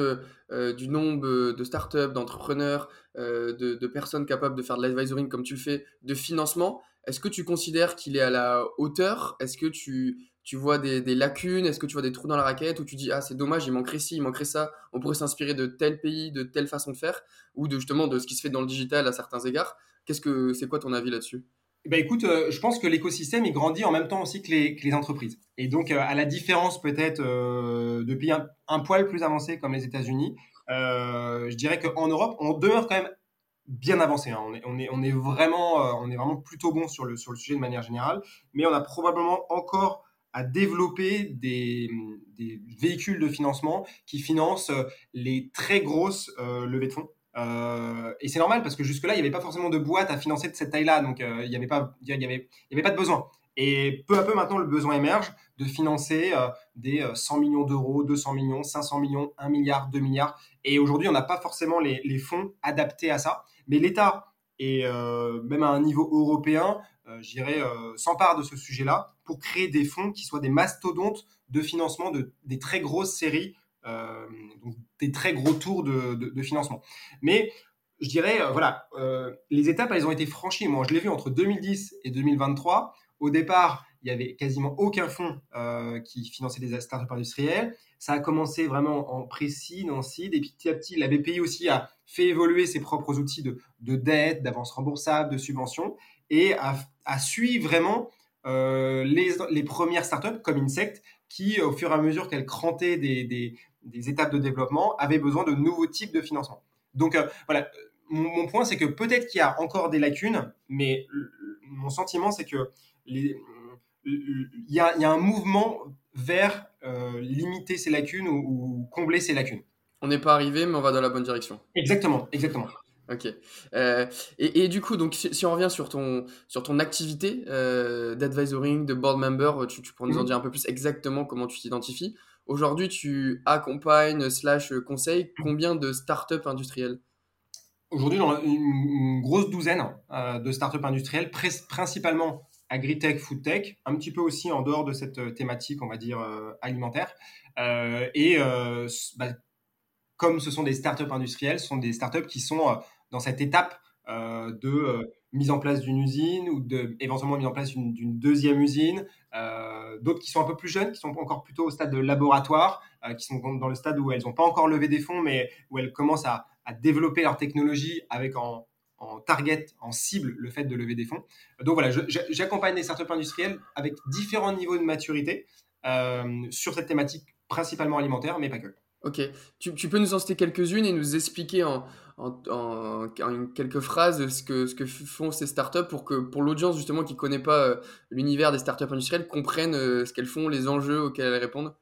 du nombre de startups, d'entrepreneurs, de, de, personnes capables de faire de l'advisoring comme tu le fais, de financement, est-ce que tu considères qu'il est à la hauteur? Est-ce que tu, tu vois des, lacunes? Est-ce que tu vois des trous dans la raquette? Ou tu dis, ah, c'est dommage, il manquerait ci, il manquerait ça, on pourrait s'inspirer de tel pays, de telle façon de faire, ou de justement de ce qui se fait dans le digital à certains égards? Qu'est-ce que C'est quoi ton avis là-dessus? Ben écoute, euh, je pense que l'écosystème il grandit en même temps aussi que les, entreprises. Et donc, euh, à la différence peut-être euh, de pays un, poil plus avancés comme les États-Unis, je dirais qu'en Europe, on demeure quand même bien avancé. Hein. On, est, on, est, on, est, vraiment, on est vraiment plutôt bon sur le, sur le sujet de manière générale, mais on a probablement encore à développer des, des véhicules de financement qui financent les très grosses levées de fonds. Et c'est normal parce que jusque-là, il n'y avait pas forcément de boîte à financer de cette taille-là, donc il n'y avait, pas, y avait, avait pas de besoin. Et peu à peu maintenant, le besoin émerge de financer des 100 millions d'euros, 200 millions, 500 millions, 1 milliard, 2 milliards. Et aujourd'hui, on n'a pas forcément les, les fonds adaptés à ça. Mais l'État, et euh, même à un niveau européen, euh, euh, s'empare de ce sujet-là pour créer des fonds qui soient des mastodontes de financement de, des très grosses séries, donc des très gros tours de, financement. Mais je dirais, voilà, les étapes, elles ont été franchies. Moi, je l'ai vu entre 2010 et 2023. Au départ, il n'y avait quasiment aucun fonds qui finançait des startups industrielles. Ça a commencé vraiment en précis, en seed, et petit à petit, la BPI aussi a fait évoluer ses propres outils de, de dette, d'avance remboursable, de subvention, et a, a suivi vraiment euh, les, les, premières startups comme Insect, qui, au fur et à mesure qu'elles crantaient des, des, étapes de développement, avaient besoin de nouveaux types de financement. Donc euh, voilà, mon, point, c'est que peut-être qu'il y a encore des lacunes, mais mon sentiment, c'est que il y, a, y, a, un mouvement vers euh, limiter ces lacunes ou, combler ces lacunes. On n'est pas arrivé, mais on va dans la bonne direction. Exactement, exactement. Ok. Euh, et, du coup, donc, si, on revient sur ton, sur ton activité euh, d'advisoring, de board member, tu, tu pourrais nous en mhm. dire un peu plus exactement comment tu t'identifies. Aujourd'hui, tu accompagnes slash conseilles combien de startups industrielles? Aujourd'hui, dans une, une, grosse douzaine de startups industrielles, principalement agritech, foodtech, un petit peu aussi en dehors de cette euh, thématique, on va dire, euh, alimentaire. Euh, et bah, comme ce sont des startups industrielles, ce sont des startups qui sont dans cette étape de mise en place d'une usine ou éventuellement mise en place d'une deuxième usine. Euh, d'autres qui sont un peu plus jeunes, qui sont encore plutôt au stade de laboratoire, euh, qui sont dans le stade où elles n'ont pas encore levé des fonds, mais où elles commencent à, développer leur technologie avec en, en, target, en cible, le fait de lever des fonds. Donc voilà, j'accompagne les startups industrielles avec différents niveaux de maturité euh, sur cette thématique principalement alimentaire, mais pas que. Ok, tu peux nous en citer quelques-unes et nous expliquer en, en, quelques phrases ce que, ce que font ces startups pour que pour l'audience justement qui ne connaît pas euh, l'univers des startups industrielles comprenne euh, ce qu'elles font, les enjeux auxquels elles répondent?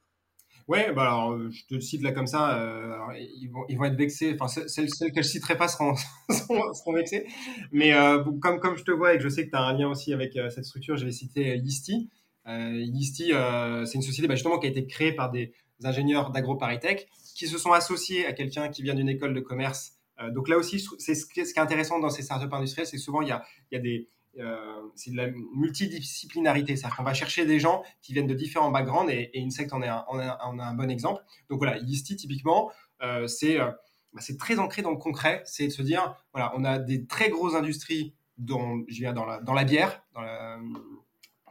Ouais, bah alors je te cite là comme ça, euh, ils, vont, ils vont être vexés, enfin celles, celles que je citerai pas seront, vexées, mais comme, comme je te vois et que je sais que tu as un lien aussi avec cette structure, je vais citer Yeasty. Yeasty, c'est une société bah, justement qui a été créée par des ingénieurs d'AgroParisTech qui se sont associés à quelqu'un qui vient d'une école de commerce euh, donc là aussi, c'est ce qui est intéressant dans ces startups industrielles, c'est souvent il y a, il y a des euh, c'est de la multidisciplinarité, c'est-à-dire qu'on va chercher des gens qui viennent de différents backgrounds et, et Insect en est, un, bon exemple. Donc voilà, Yeasty typiquement, euh, c'est bah, c'est très ancré dans le concret, c'est de se dire voilà, on a des très grosses industries dont je viens dans la, dans la bière, dans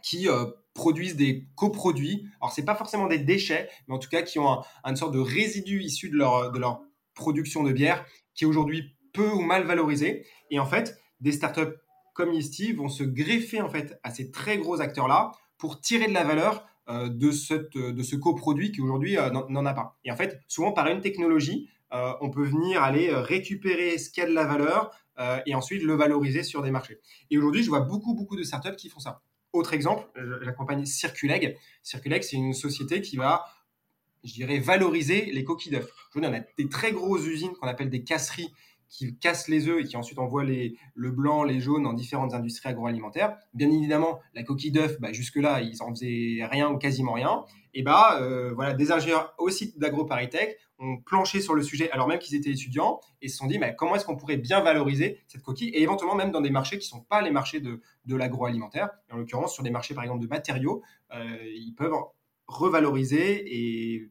qui produisent des coproduits. Alors c'est pas forcément des déchets, mais en tout cas qui ont un, une sorte de résidu issu de leur, de leur production de bière qui est aujourd'hui peu ou mal valorisé. Et en fait, des startups comme Yeasty vont se greffer en fait à ces très gros acteurs-là pour tirer de la valeur euh, de, cette, de ce coproduit qui aujourd'hui euh, n'en a pas. Et en fait, souvent par une technologie, euh, on peut venir aller récupérer ce qui a de la valeur et ensuite le valoriser sur des marchés. Et aujourd'hui, je vois beaucoup, beaucoup de startups qui font ça. Autre exemple, j'accompagne Circuleg. Circuleg, c'est une société qui va je dirais, valoriser les coquilles d'œufs. on a des très grosses usines qu'on appelle des casseries qui cassent les œufs et qui ensuite envoient le blanc, les jaunes dans différentes industries agroalimentaires. Bien évidemment, la coquille d'œuf, bah, jusque-là, ils en faisaient rien ou quasiment rien. Et bah, euh, voilà, des ingénieurs aussi d'AgroParisTech ont planché sur le sujet alors même qu'ils étaient étudiants et se sont dit, mais comment est-ce qu'on pourrait bien valoriser cette coquille et éventuellement même dans des marchés qui ne sont pas les marchés de, de l'agroalimentaire, en l'occurrence sur des marchés par exemple de matériaux, euh, ils peuvent revaloriser et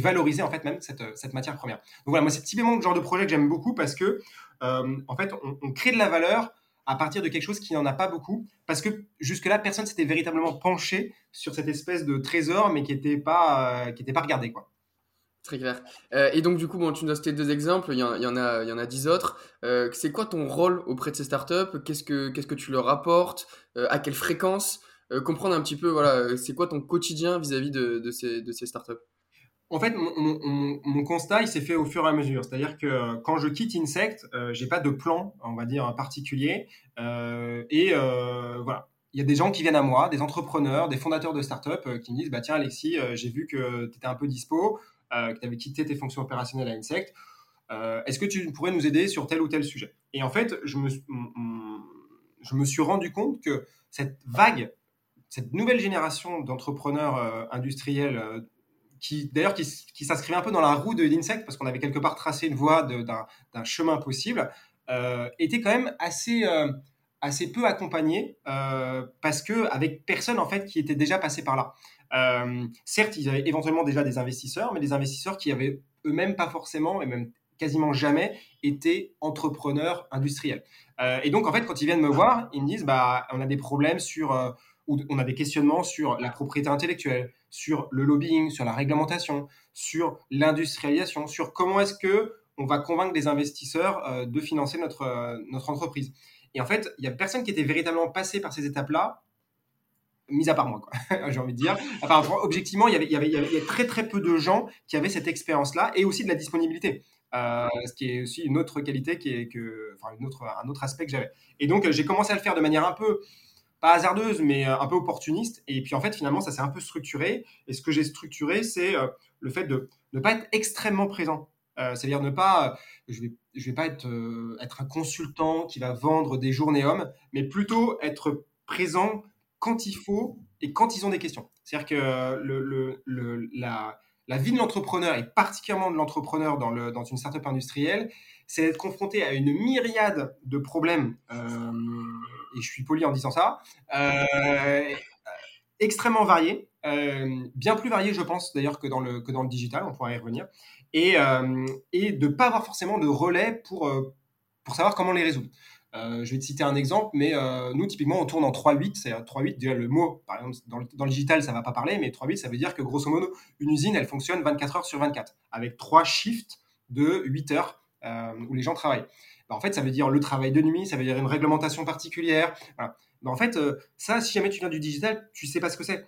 valoriser en fait même cette, matière première. Donc voilà, moi c'est typiquement le genre de projet que j'aime beaucoup parce que euh, en fait on, crée de la valeur à partir de quelque chose qui n'en a pas beaucoup parce que jusque-là personne s'était véritablement penché sur cette espèce de trésor mais qui n'était pas euh, pas regardé quoi. Très clair. Euh, et donc, du coup, bon, tu nous as cité deux exemples, il y, en, il y en, a, il y en a dix autres. c'est quoi ton rôle auprès de ces startups? Qu'est-ce que, qu'est-ce que tu leur apportes? À quelle fréquence? Comprendre un petit peu, voilà, c'est quoi ton quotidien vis-à-vis de, ces, startups? En fait, mon, constat, il s'est fait au fur et à mesure. C'est-à-dire que euh, quand je quitte Insect, euh, j'ai pas de plan, on va dire, particulier. Euh, et voilà, il y a des gens qui viennent à moi, des entrepreneurs, des fondateurs de startups qui me disent, bah tiens Alexis, j'ai vu que tu étais un peu dispo, que tu avais quitté tes fonctions opérationnelles à Insect. Est-ce que tu pourrais nous aider sur tel ou tel sujet? Et en fait, je me suis rendu compte que cette vague, cette nouvelle génération d'entrepreneurs industriels qui d'ailleurs qui, s'inscrivait un peu dans la roue de l'insect parce qu'on avait quelque part tracé une voie d'un chemin possible, euh, était quand même assez euh, assez peu accompagné euh, parce que avec personne en fait qui était déjà passé par là. certes, ils avaient éventuellement déjà des investisseurs, mais des investisseurs qui avaient eux-mêmes pas forcément et même quasiment jamais été entrepreneurs industriels. et donc en fait, quand ils viennent me voir, ils me disent bah on a des problèmes sur ou on a des questionnements sur la propriété intellectuelle, sur le lobbying, sur la réglementation, sur l'industrialisation, sur comment est-ce que on va convaincre les investisseurs euh, de financer notre, euh, notre entreprise. Et en fait, il y a personne qui était véritablement passé par ces étapes-là, mis à part moi, j'ai envie de dire. Enfin, objectivement, il y, avait, très très peu de gens qui avaient cette expérience-là et aussi de la disponibilité. Euh, ce qui est aussi une autre qualité qui est que, un autre aspect que j'avais. Et donc, j'ai commencé à le faire de manière un peu pas hasardeuse, mais euh, un peu opportuniste. Et puis en fait, finalement, ça s'est un peu structuré. Et ce que j'ai structuré, c'est euh, le fait de ne pas être extrêmement présent. Euh, c'est-à-dire ne pas, je vais, je vais pas être, être un consultant qui va vendre des journées hommes, mais plutôt être présent quand il faut et quand ils ont des questions. C'est-à-dire que le, le, la, la vie de l'entrepreneur et particulièrement de l'entrepreneur dans, le, dans une startup industrielle, c'est d'être confronté à une myriade de problèmes, euh, et je suis poli en disant ça, euh, extrêmement variés, euh, bien plus variés, je pense, d'ailleurs, que, dans le, que dans le digital, on pourra y revenir, et, et de ne pas avoir forcément de relais pour, pour savoir comment les résoudre. Je vais te citer un exemple, mais nous, typiquement, on tourne en 3-8. C'est 3-8, déjà le mot, par exemple, dans le, dans le digital, ça ne va pas parler, mais 3-8, ça veut dire que grosso modo, une usine, elle fonctionne 24 heures sur 24, avec trois shifts de 8 heures où les gens travaillent. Bah, en fait, ça veut dire le travail de nuit, ça veut dire une réglementation particulière. Bah, en fait, ça, si jamais tu viens du digital, tu sais pas ce que c'est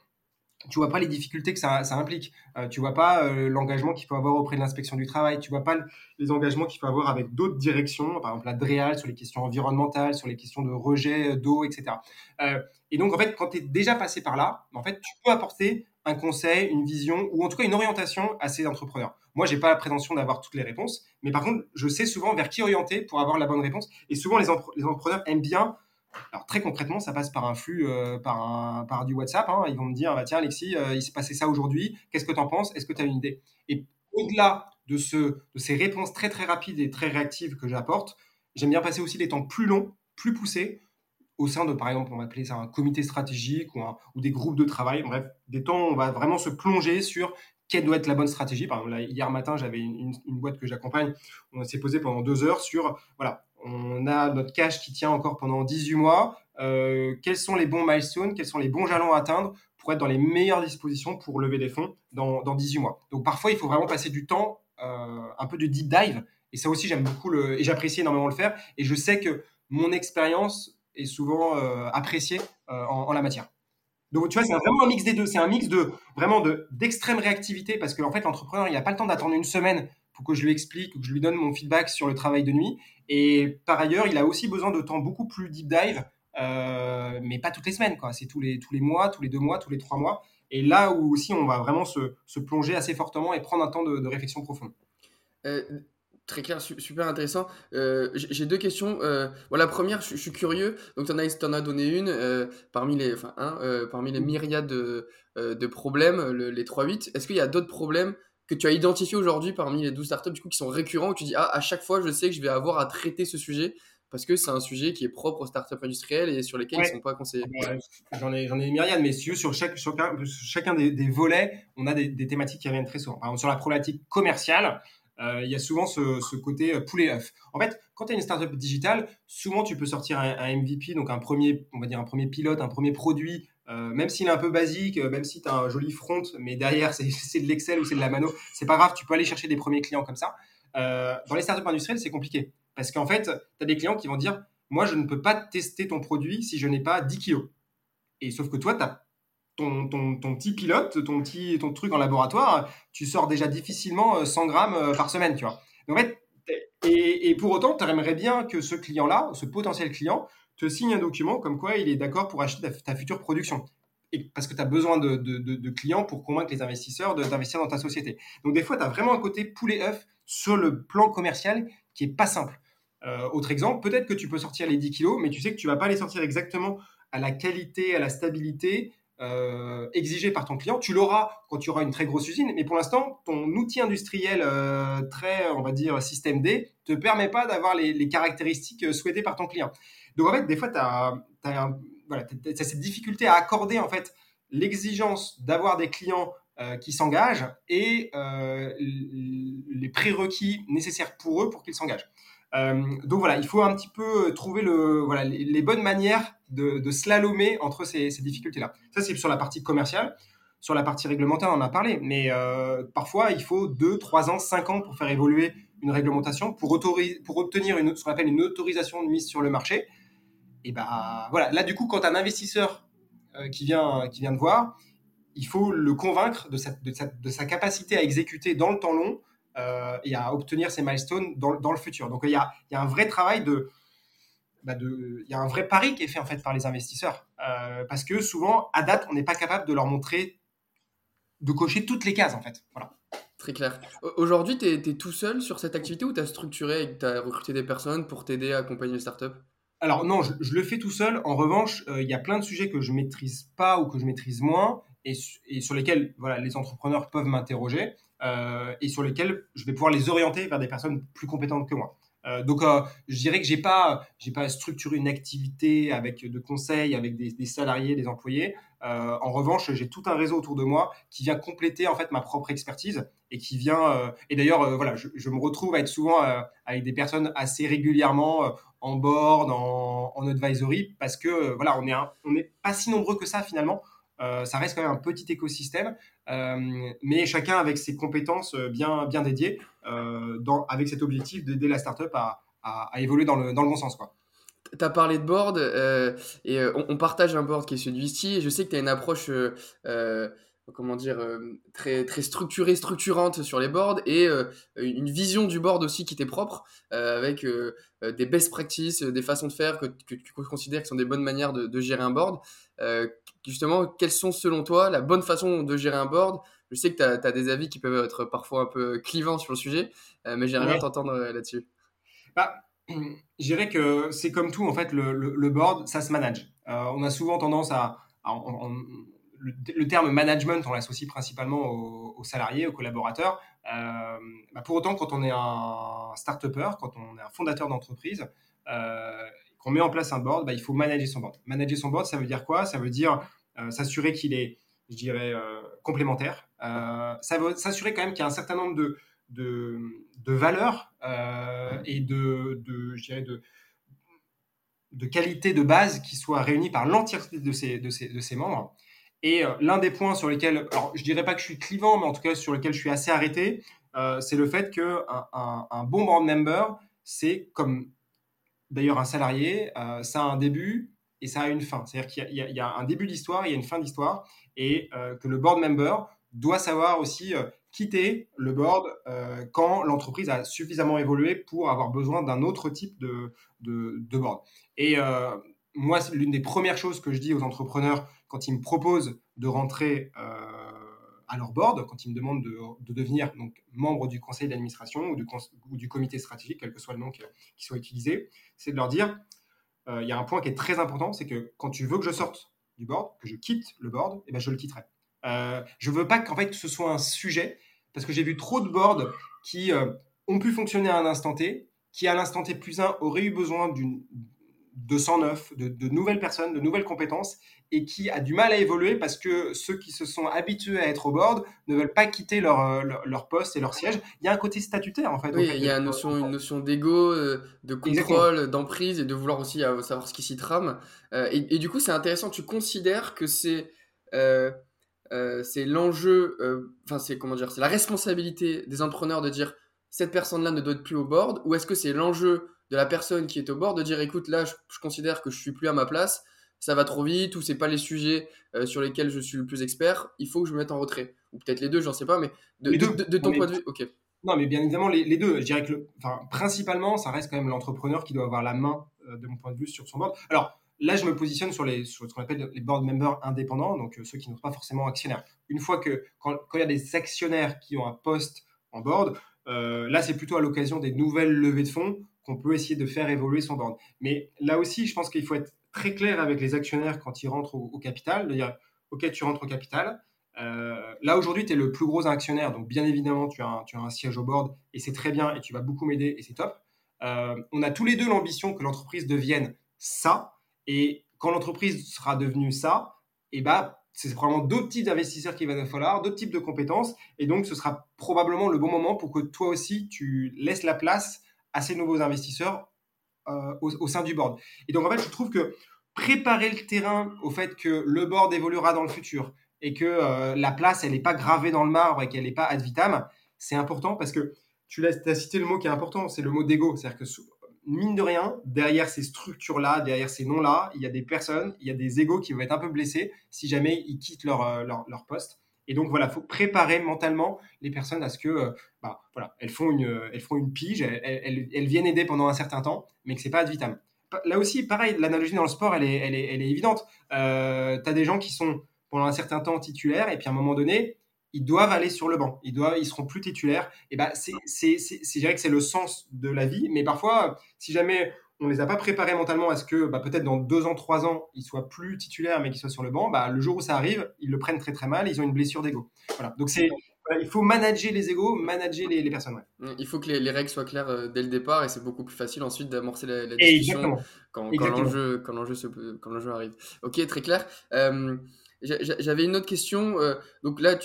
tu vois pas les difficultés que ça, implique. Euh, tu vois pas euh, l'engagement qu'il faut avoir auprès de l'inspection du travail. Tu vois pas les engagements qu'il faut avoir avec d'autres directions, par exemple la DREAL sur les questions environnementales, sur les questions de rejet euh, d'eau, etc. et donc, en fait, quand tu es déjà passé par là, en fait, tu peux apporter un conseil, une vision ou en tout cas une orientation à ces entrepreneurs. Moi, j'ai pas la prétention d'avoir toutes les réponses, mais par contre, je sais souvent vers qui orienter pour avoir la bonne réponse. Et souvent, les entrepreneurs aiment bien alors très concrètement, ça passe par un flux, euh, par, du WhatsApp. Hein. Ils vont me dire, bah, tiens Alexis, euh, il s'est passé ça aujourd'hui, qu'est-ce que tu en penses? Est-ce que tu as une idée? Et au-delà de, ce, de ces réponses très très rapides et très réactives que j'apporte, j'aime bien passer aussi des temps plus longs, plus poussés, au sein de, par exemple, on va appeler ça un comité stratégique ou, ou des groupes de travail. Bref, des temps où on va vraiment se plonger sur quelle doit être la bonne stratégie. Par exemple, hier matin, j'avais une, une, boîte que j'accompagne. On s'est posé pendant deux heures sur, voilà, on a notre cash qui tient encore pendant 18 mois. Euh, quels sont les bons milestones, quels sont les bons jalons à atteindre pour être dans les meilleures dispositions pour lever des fonds dans, 18 mois? Donc parfois, il faut vraiment passer du temps, euh, un peu de deep dive. Et ça aussi, j'aime beaucoup le, et j'apprécie énormément le faire. Et je sais que mon expérience est souvent euh, appréciée en, la matière. Donc tu vois, c'est vraiment un mix des deux. C'est un mix de vraiment de d'extrême réactivité parce qu'en fait, l'entrepreneur, il n'a pas le temps d'attendre une semaine pour que je lui explique, que je lui donne mon feedback sur le travail de nuit. Et par ailleurs, il a aussi besoin de temps beaucoup plus deep dive, euh, mais pas toutes les semaines. C'est tous les, tous les mois, tous les deux mois, tous les trois mois. Et là où aussi on va vraiment se, plonger assez fortement et prendre un temps de, réflexion profonde. Euh, très clair, super intéressant. Euh, j'ai deux questions. la première, je, suis curieux. Donc, tu en, as donné une parmi, les, enfin, parmi les myriades de, de problèmes, les 3-8. Est-ce qu'il y a d'autres problèmes que tu as identifié aujourd'hui parmi les 12 startups du coup, qui sont récurrents où tu dis ah, à chaque fois je sais que je vais avoir à traiter ce sujet parce que c'est un sujet qui est propre aux startups industrielles et sur lesquels ils ne sont pas conseillés. J'en ai, j'en ai une myriade, mais si sur, chaque, sur chacun des, des, volets, on a des, des, thématiques qui reviennent très souvent. Par exemple, sur la problématique commerciale, euh, il y a souvent ce, ce côté euh, poulet œuf. En fait, quand tu as une startup digitale, souvent tu peux sortir un, un, MVP, donc un premier, on va dire un premier pilote, un premier produit euh, même s'il est un peu basique, euh, même si tu as un joli front, mais derrière c'est de l'Excel ou c'est de la mano, c'est pas grave, tu peux aller chercher des premiers clients comme ça. Euh, dans les startups industrielles, c'est compliqué. Parce qu'en fait, tu as des clients qui vont dire Moi, je ne peux pas tester ton produit si je n'ai pas 10 kilos. Et sauf que toi, tu as ton, ton, ton, petit pilote, ton petit ton truc en laboratoire, tu sors déjà difficilement 100 grammes par semaine, tu vois. en fait, et, et pour autant, tu aimerais bien que ce client-là, ce potentiel client, te signe un document comme quoi il est d'accord pour acheter ta, future production. Et parce que tu as besoin de, clients pour convaincre les investisseurs d'investir dans ta société. Donc des fois, tu as vraiment un côté poulet œuf sur le plan commercial qui est pas simple. Euh, autre exemple, peut-être que tu peux sortir les 10 kilos, mais tu sais que tu vas pas les sortir exactement à la qualité, à la stabilité euh, exigée par ton client. Tu l'auras quand tu auras une très grosse usine, mais pour l'instant, ton outil industriel euh, très, on va dire, système D, te permet pas d'avoir les, caractéristiques souhaitées par ton client. Donc en fait, des fois, tu as, cette difficulté à accorder en fait l'exigence d'avoir des clients euh, qui s'engagent et euh, les prérequis nécessaires pour eux pour qu'ils s'engagent. Euh, donc voilà, il faut un petit peu trouver le, voilà, les, bonnes manières de, slalomer entre ces, ces difficultés-là. Ça, c'est sur la partie commerciale. Sur la partie réglementaire, on en a parlé, mais parfois, il faut 2, 3 ans, 5 ans pour faire évoluer une réglementation, pour, pour obtenir une, ce qu'on appelle une autorisation de mise sur le marché et bah voilà, là du coup, quand un investisseur euh, qui, vient, qui vient te voir, il faut le convaincre de sa, de capacité à exécuter dans le temps long euh, et à obtenir ses milestones dans, dans le futur. Donc il y a, y a, un vrai travail de, bah de, il y a un vrai pari qui est fait en fait par les investisseurs euh, parce que souvent à date on n'est pas capable de leur montrer de cocher toutes les cases en fait. Voilà. Très clair. Aujourd'hui, tu es, es, tout seul sur cette activité ou tu as structuré et tu as recruté des personnes pour t'aider à accompagner les startups? Alors non, je, le fais tout seul. En revanche, euh, il y a plein de sujets que je maîtrise pas ou que je maîtrise moins et, sur lesquels voilà, les entrepreneurs peuvent m'interroger euh, et sur lesquels je vais pouvoir les orienter vers des personnes plus compétentes que moi. Euh, donc, je dirais que j'ai pas, j'ai pas structuré une activité avec de conseils, avec des, salariés, des employés. Euh, en revanche, j'ai tout un réseau autour de moi qui vient compléter en fait ma propre expertise et qui vient. Euh, et d'ailleurs, euh, voilà, je, me retrouve à être souvent avec des personnes assez régulièrement en board, en, advisory, parce que voilà, on est n'est pas si nombreux que ça finalement. ça reste quand même un petit écosystème, mais chacun avec ses compétences bien bien dédiées, avec cet objectif d'aider la startup à, à, évoluer dans le, dans le bon sens, quoi as parlé de board euh, et euh, on, partage un board qui est celui de Je sais que tu as une approche euh, comment dire très très structurée, structurante sur les boards et une vision du board aussi qui t'est propre avec des best practices, des façons de faire que, tu considères qui sont des bonnes manières de, de gérer un board. justement, quelles sont selon toi la bonne façon de gérer un board? Je sais que tu as, des avis qui peuvent être parfois un peu clivants sur le sujet, mais j'aimerais bien t'entendre là-dessus. Bah, je dirais que c'est comme tout, en fait, le, le, board, ça se manage. Euh, on a souvent tendance à. le, terme management, on l'associe principalement aux, salariés, aux collaborateurs. Euh, bah pour autant, quand on est un start-upper, quand on est un fondateur d'entreprise, euh, qu'on met en place un board, bah, il faut manager son board. Manager son board, ça veut dire quoi? Ça veut dire s'assurer qu'il est, je dirais, complémentaire. ça veut s'assurer quand même qu'il y a un certain nombre de de, de valeurs euh, et de, de, je dirais de, de qualité de base qui soit réunie par l'entièreté de ces, de, de membres. Et euh, l'un des points sur lesquels, alors je dirais pas que je suis clivant, mais en tout cas sur lequel je suis assez arrêté, euh, c'est le fait qu'un un, un, bon board member, c'est comme d'ailleurs un salarié, ça a un début et ça a une fin. C'est-à-dire qu'il y, y, a un début d'histoire, il y a une fin d'histoire, et que le board member doit savoir aussi quitter le board euh, quand l'entreprise a suffisamment évolué pour avoir besoin d'un autre type de, de, board. Et euh, moi, l'une des premières choses que je dis aux entrepreneurs quand ils me proposent de rentrer euh, à leur board, quand ils me demandent de, devenir donc, membre du conseil d'administration ou du, comité stratégique, quel que soit le nom qui, soit utilisé, c'est de leur dire, il y a un point qui est très important, c'est que quand tu veux que je sorte du board, que je quitte le board, eh ben je le quitterai. Euh, je veux pas qu'en fait ce soit un sujet parce que j'ai vu trop de boards qui euh, ont pu fonctionner à un instant T, qui à l'instant T plus 1 auraient eu besoin d'une de 109, de, de, nouvelles personnes, de nouvelles compétences, et qui a du mal à évoluer parce que ceux qui se sont habitués à être au board ne veulent pas quitter leur, euh, leur, poste et leur siège. Il y a un côté statutaire en fait. Oui, il y a une notion, une notion d'ego, euh, de contrôle, d'emprise et de vouloir aussi savoir ce qui s'y trame. et, et, du coup, c'est intéressant, tu considères que c'est euh, c'est l'enjeu, euh, enfin c'est comment dire, c'est la responsabilité des entrepreneurs de dire cette personne-là ne doit être plus au board, ou est-ce que c'est l'enjeu de la personne qui est au board de dire écoute là je, considère que je suis plus à ma place, ça va trop vite ou c'est pas les sujets euh, sur lesquels je suis le plus expert, il faut que je me mette en retrait ou peut-être les deux, j'en sais pas, mais de, de, ton point de vue, ok. Non, mais bien évidemment, les, les deux. Je dirais que, principalement, ça reste quand même l'entrepreneur qui doit avoir la main, de mon point de vue, sur son board. Alors, Là, je me positionne sur, les, sur ce qu'on appelle les board members indépendants, donc euh, ceux qui ne sont pas forcément actionnaires. Une fois que, quand, il y a des actionnaires qui ont un poste en board, euh, là, c'est plutôt à l'occasion des nouvelles levées de fonds qu'on peut essayer de faire évoluer son board. Mais là aussi, je pense qu'il faut être très clair avec les actionnaires quand ils rentrent au, capital, de dire, OK, tu rentres au capital. Euh, là, aujourd'hui, tu es le plus gros actionnaire, donc bien évidemment, tu as un, tu as un siège au board, et c'est très bien, et tu vas beaucoup m'aider, et c'est top. on a tous les deux l'ambition que l'entreprise devienne ça, et quand l'entreprise sera devenue ça, et eh ben, c'est probablement d'autres types d'investisseurs qui va falloir, d'autres types de compétences. Et donc, ce sera probablement le bon moment pour que toi aussi, tu laisses la place à ces nouveaux investisseurs euh, au, sein du board. Et donc, en fait, je trouve que préparer le terrain au fait que le board évoluera dans le futur et que euh, la place, elle n'est pas gravée dans le marbre et qu'elle n'est pas ad vitam, c'est important parce que tu as cité le mot qui est important, c'est le mot d'ego. C'est-à-dire que mine de rien, derrière ces structures-là, derrière ces noms-là, il y a des personnes, il y a des égos qui vont être un peu blessés si jamais ils quittent leur, euh, leur, poste. Et donc voilà, il faut préparer mentalement les personnes à ce que, euh, bah, voilà, elles font une, elles font une pige, elles, elles, viennent aider pendant un certain temps, mais que c'est pas ad vitam. Là aussi, pareil, l'analogie dans le sport, elle est, elle est, elle est évidente. Euh, tu as des gens qui sont pendant un certain temps titulaires, et puis à un moment donné, ils doivent aller sur le banc, ils doivent, ils seront plus titulaires. Et ben c'est, c'est, c'est, que c'est le sens de la vie, mais parfois, si jamais on les a pas préparés mentalement à ce que bah, peut-être dans deux ans, trois ans, ils soient plus titulaires, mais qu'ils soient sur le banc, bah, le jour où ça arrive, ils le prennent très très mal, ils ont une blessure d'ego. Voilà. Donc c'est il faut manager les égos, manager les, les personnes. Mmh, il faut que les, les, règles soient claires euh, dès le départ et c'est beaucoup plus facile ensuite d'amorcer la, discussion quand, quand l'enjeu quand l'enjeu arrive. Ok, très clair. Euh, j'avais une autre question. donc là,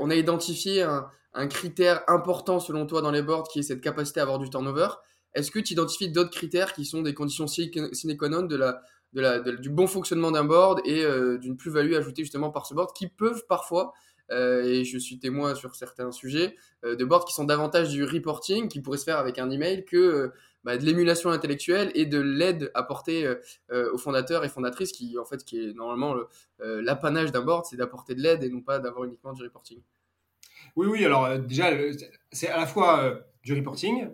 on a identifié un, critère important selon toi dans les boards qui est cette capacité à avoir du turnover. Est-ce que tu identifies d'autres critères qui sont des conditions sine qua non de la, du bon fonctionnement d'un board et d'une plus-value ajoutée justement par ce board qui peuvent parfois euh, et je suis témoin sur certains sujets, euh, de boards qui sont davantage du reporting, qui pourrait se faire avec un email, que euh, bah, de l'émulation intellectuelle et de l'aide apportée aux fondateurs et fondatrices, qui en fait qui est normalement l'apanage d'un board, c'est d'apporter de l'aide et non pas d'avoir uniquement du reporting. Oui, oui, alors déjà, c'est à la fois du reporting,